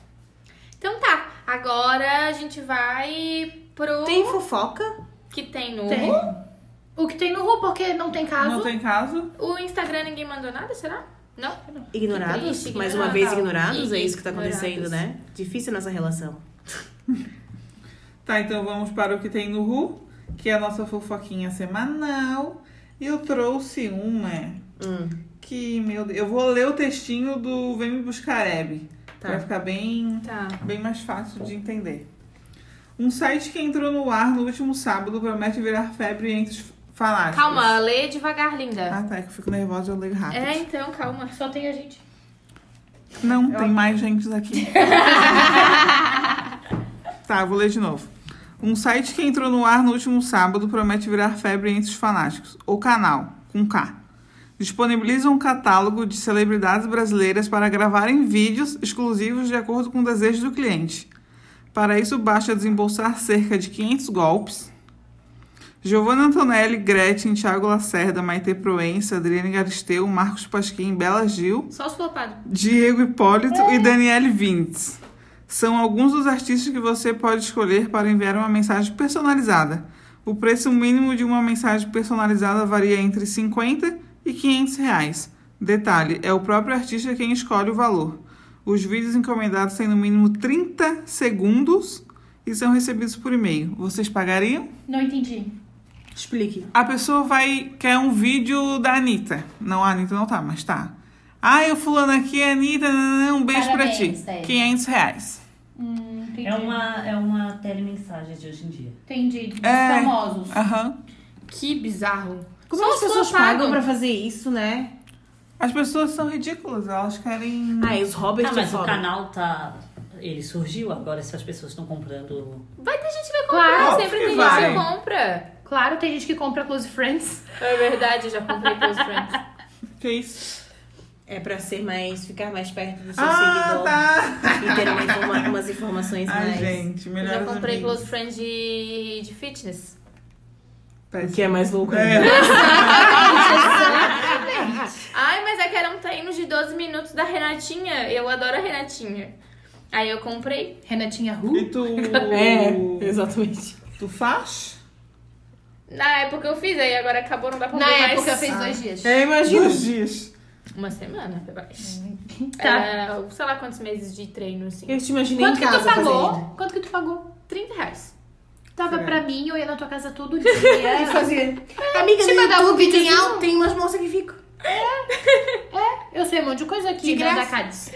Então tá, agora a gente vai pro. Tem fofoca? Que tem no. Tem. O que tem no Ru, porque não tem caso. Não tem caso? O Instagram ninguém mandou nada, será? Não? Ignorados? Triste, Mais uma vez ignorados? É isso que tá acontecendo, né? Difícil nossa relação. Tá, então vamos para o que tem no Ru, que é a nossa fofoquinha semanal. E eu trouxe uma Hum, que, meu Deus, eu vou ler o textinho do Vem Me Buscar Hebe. Tá. Vai ficar bem, Tá. bem mais fácil de entender. Um site que entrou no ar no último sábado promete virar febre entre os fanáticos. Calma, lê devagar, linda. Ah, tá, é que eu fico nervosa, eu leio rápido. É, então, calma. Só tem a gente. Não, tem mais gente aqui. tá, vou ler de novo. Um site que entrou no ar no último sábado promete virar febre entre os fanáticos. O canal, com K. Disponibiliza um catálogo de celebridades brasileiras para gravarem vídeos exclusivos de acordo com o desejo do cliente. Para isso, basta desembolsar cerca de 500 golpes. Giovanna Antonelli, Gretchen, Thiago Lacerda, Maite Proença, Adriane Galisteu, Marcos Pasquim, Bela Gil, Só os flopados. Diego Hipólito e Daniele Vintes. São alguns dos artistas que você pode escolher para enviar uma mensagem personalizada. O preço mínimo de uma mensagem personalizada varia entre 50 e 500 reais. Detalhe, é o próprio artista quem escolhe o valor. Os vídeos encomendados têm no mínimo 30 segundos e são recebidos por e-mail. Vocês pagariam? Não entendi. explique. A pessoa vai quer um vídeo da Anitta. Não, a Anitta não tá, mas tá. Ah, eu fulano aqui é Anitta, um beijo Parabéns, pra ti. Ted. 500 reais. Hum. É uma, é uma telemensagem de hoje em dia. Entendi. Dos É. famosos. Aham. Que bizarro. Como Só as pessoas pagam pra fazer isso, né? As pessoas são ridículas, elas querem. Ah, e os Robert Ah, mas o Robert. canal tá. Ele surgiu agora, se as pessoas estão comprando. Vai ter gente que vai comprar, Claro, sempre que tem vai. gente que compra. Claro, tem gente que compra Close Friends. É verdade, eu já comprei Close Friends. Que isso? É pra ser mais. ficar mais perto do seu Ah, seguidor. tá! E ter uma informa- umas informações Ai, mais. gente, Eu melhor já comprei Close Friends de, de fitness. O que é mais louco É. Ai, mas é que eram treinos de 12 minutos da Renatinha. Eu adoro a Renatinha. Aí eu comprei. Renatinha Ru. E tu. É, exatamente. Tu faz? Na época eu fiz, aí agora acabou, não dá pra Na mais. época eu fiz dois dias. É, imagina. Dois dias. Uma semana, acho. Tá. Era, sei lá quantos meses de treino, assim. Eu te imaginei Quanto em que tu pagou? fazendo. Quanto que tu pagou? 30 reais. Tava É. pra mim, eu ia na tua casa todo dia. E fazia. Amiga, Tipo, eu dava um al- tem umas moças que ficam. Eu sei um monte de coisa aqui De né, graça. da Cádiz.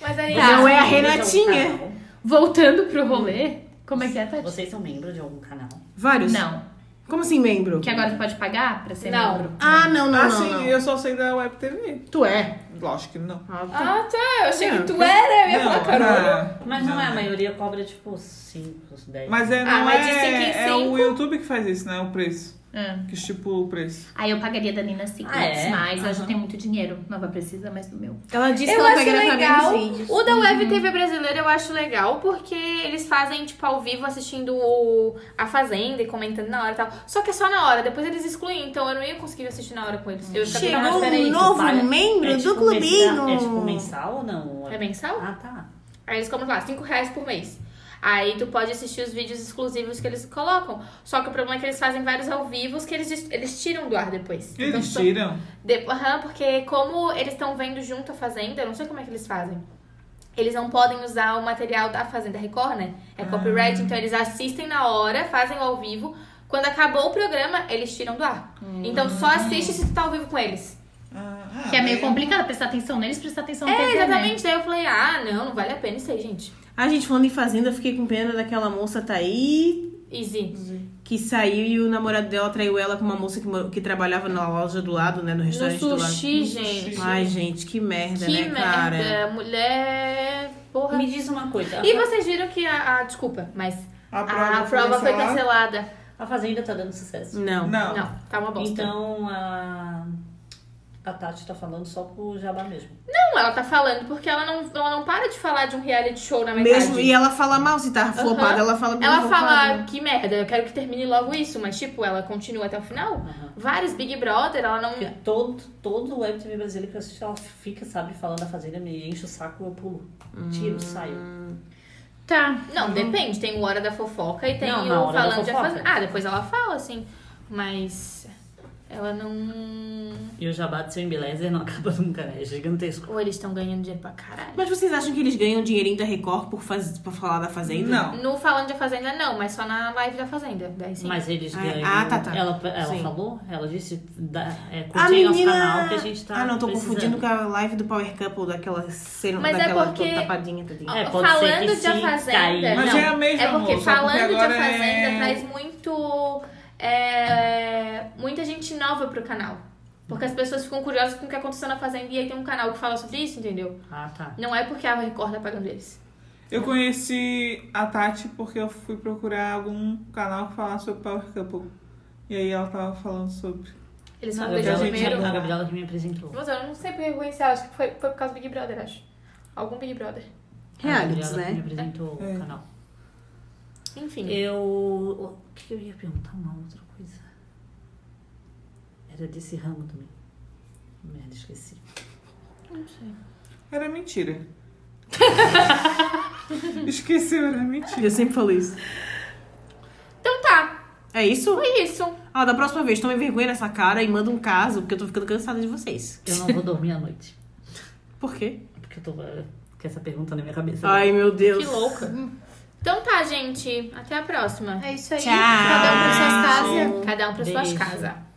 Mas aí. Tá. Não é a Renatinha. Voltando pro rolê. Como é que é, Tati? Vocês são membro de algum canal? Vários? Não. Como assim, membro? Que agora tu pode pagar pra ser Não. membro. Ah, não, não, ah, não. sim, não. eu só sei da Web TV. Tu é. Lógico que não. Ah, tá. Ah, tá. Eu achei Não, que tu que- era. Eu ia falar, caramba. ah, Mas não, é, a maioria cobra tipo 5, 10. Mas é, Ah, não mas de é, cinco em é cinco? o YouTube que faz isso, né? O preço. Ah. Que estipula o preço. Aí eu pagaria da Nina Secrets, Ah, é? mas ela já tem muito dinheiro. Não vai precisar mais do meu. Ela disse Eu que ela gravar legal. menos vídeos. O da Web TV brasileira eu acho legal porque eles fazem, tipo, ao vivo assistindo o- a Fazenda e comentando na hora e tal. Só que é só na hora, depois eles excluem, então eu não ia conseguir assistir na hora com eles. Eu Chegou um tu novo paga- membro é do tipo clubinho. mensal- É tipo mensal ou não? É mensal? Ah, tá. Aí eles cobram lá, 5 reais por mês. Aí tu pode assistir os vídeos exclusivos que eles colocam. Só que o problema é que eles fazem vários ao vivo que eles, eles tiram do ar depois. Então, Eles só- tiram. De- Aham, porque como eles estão vendo junto a Fazenda, eu não sei como é que eles fazem. Eles não podem usar o material da Fazenda Record, né? É copyright, então eles assistem na hora, fazem o ao vivo. Quando acabou o programa, eles tiram do ar. Então só assiste se tu tá ao vivo com eles. Ah, Que é meio complicado prestar atenção neles, prestar atenção na É, TV, né? exatamente. Daí eu falei, ah, não, não vale a pena isso aí, gente. A gente falando em fazenda, eu fiquei com pena daquela moça tá aí Easy. que saiu e o namorado dela traiu ela com uma moça que, que trabalhava na loja do lado, né? No No restaurante do lado. sushi, gente. Ai, gente, que merda, Que né, cara? merda. Mulher. Porra. Me diz uma coisa. E vocês viram que a. a- desculpa, mas. A A prova, prova, foi cancelada? cancelada. A Fazenda tá dando sucesso. Não. Não. Não, tá uma bosta. Então a, a Tati tá falando só pro jabá mesmo. Não, ela tá falando porque ela não, ela não para de falar de um reality show na metade. Mesmo, e ela fala mal, se tá flopada, ela fala Ela fala que merda, eu quero que termine logo isso, mas tipo, ela continua até o final. Aham. Vários Big Brother, ela não. Porque todo, todo o Web TV brasileiro que eu assisto, ela fica, sabe, falando da Fazenda, me enche o saco, eu pulo. Tiro, saio. Tá. Não, depende. Tem o Hora da Fofoca e tem Não, o Falando de. Fazenda. Ah, depois ela fala, assim. Mas ela não. E o jabá de seu embelezer não acaba nunca, né? É gigantesco. Ou eles estão ganhando dinheiro pra caralho. Mas vocês acham que eles ganham dinheirinho da Record por, faz... por falar da Fazenda? Não. No Falando de Fazenda, não, mas só na live da Fazenda. Daí sim. Mas eles Ah, ganham. ah, tá, tá. Ela, ela Sim. falou? Ela disse: da, é, A aí nosso menina... canal que a gente tá. ah, não, tô precisando. confundindo com a live do Power Couple, daquela cena, Mas é daquela porque- toda tapadinha, tadinha. É, pode ser falando que de se A Fazenda. cair- Mas não, é a mesma, É porque amor, só porque falando de Fazenda é- traz muito. É, muita gente nova pro canal. Porque as pessoas ficam curiosas com o que aconteceu na Fazenda e aí tem um canal que fala sobre isso, entendeu? Ah, tá. Não é porque a Record tá pagando eles. Eu conheci a Tati porque eu fui procurar algum canal que falasse sobre Power Couple. E aí ela tava falando sobre. Eles beijar Gabriela, primeiro. a Gabriela que me apresentou. Mas eu não sei porque eu reconheci ela, acho que foi, foi por causa do Big Brother, acho. Algum Big Brother. A Realities, que me né? apresentou É. o canal. Enfim. Eu. O que eu ia perguntar? Uma outra coisa. Era desse ramo também. Merda, esqueci. Não sei. Era mentira. Esqueceu, era mentira. Eu sempre falo isso. Então tá, É isso? foi isso. Ah, da próxima vez, tome vergonha nessa cara e manda um caso, porque eu tô ficando cansada de vocês. Eu não vou dormir à noite. Por quê? Porque eu tô com essa pergunta na minha cabeça. Ai, meu Deus. Que louca. Então tá, gente. Até a próxima. É isso aí. Tchau. Cada um pra suas casas. Cada um pra suas casas.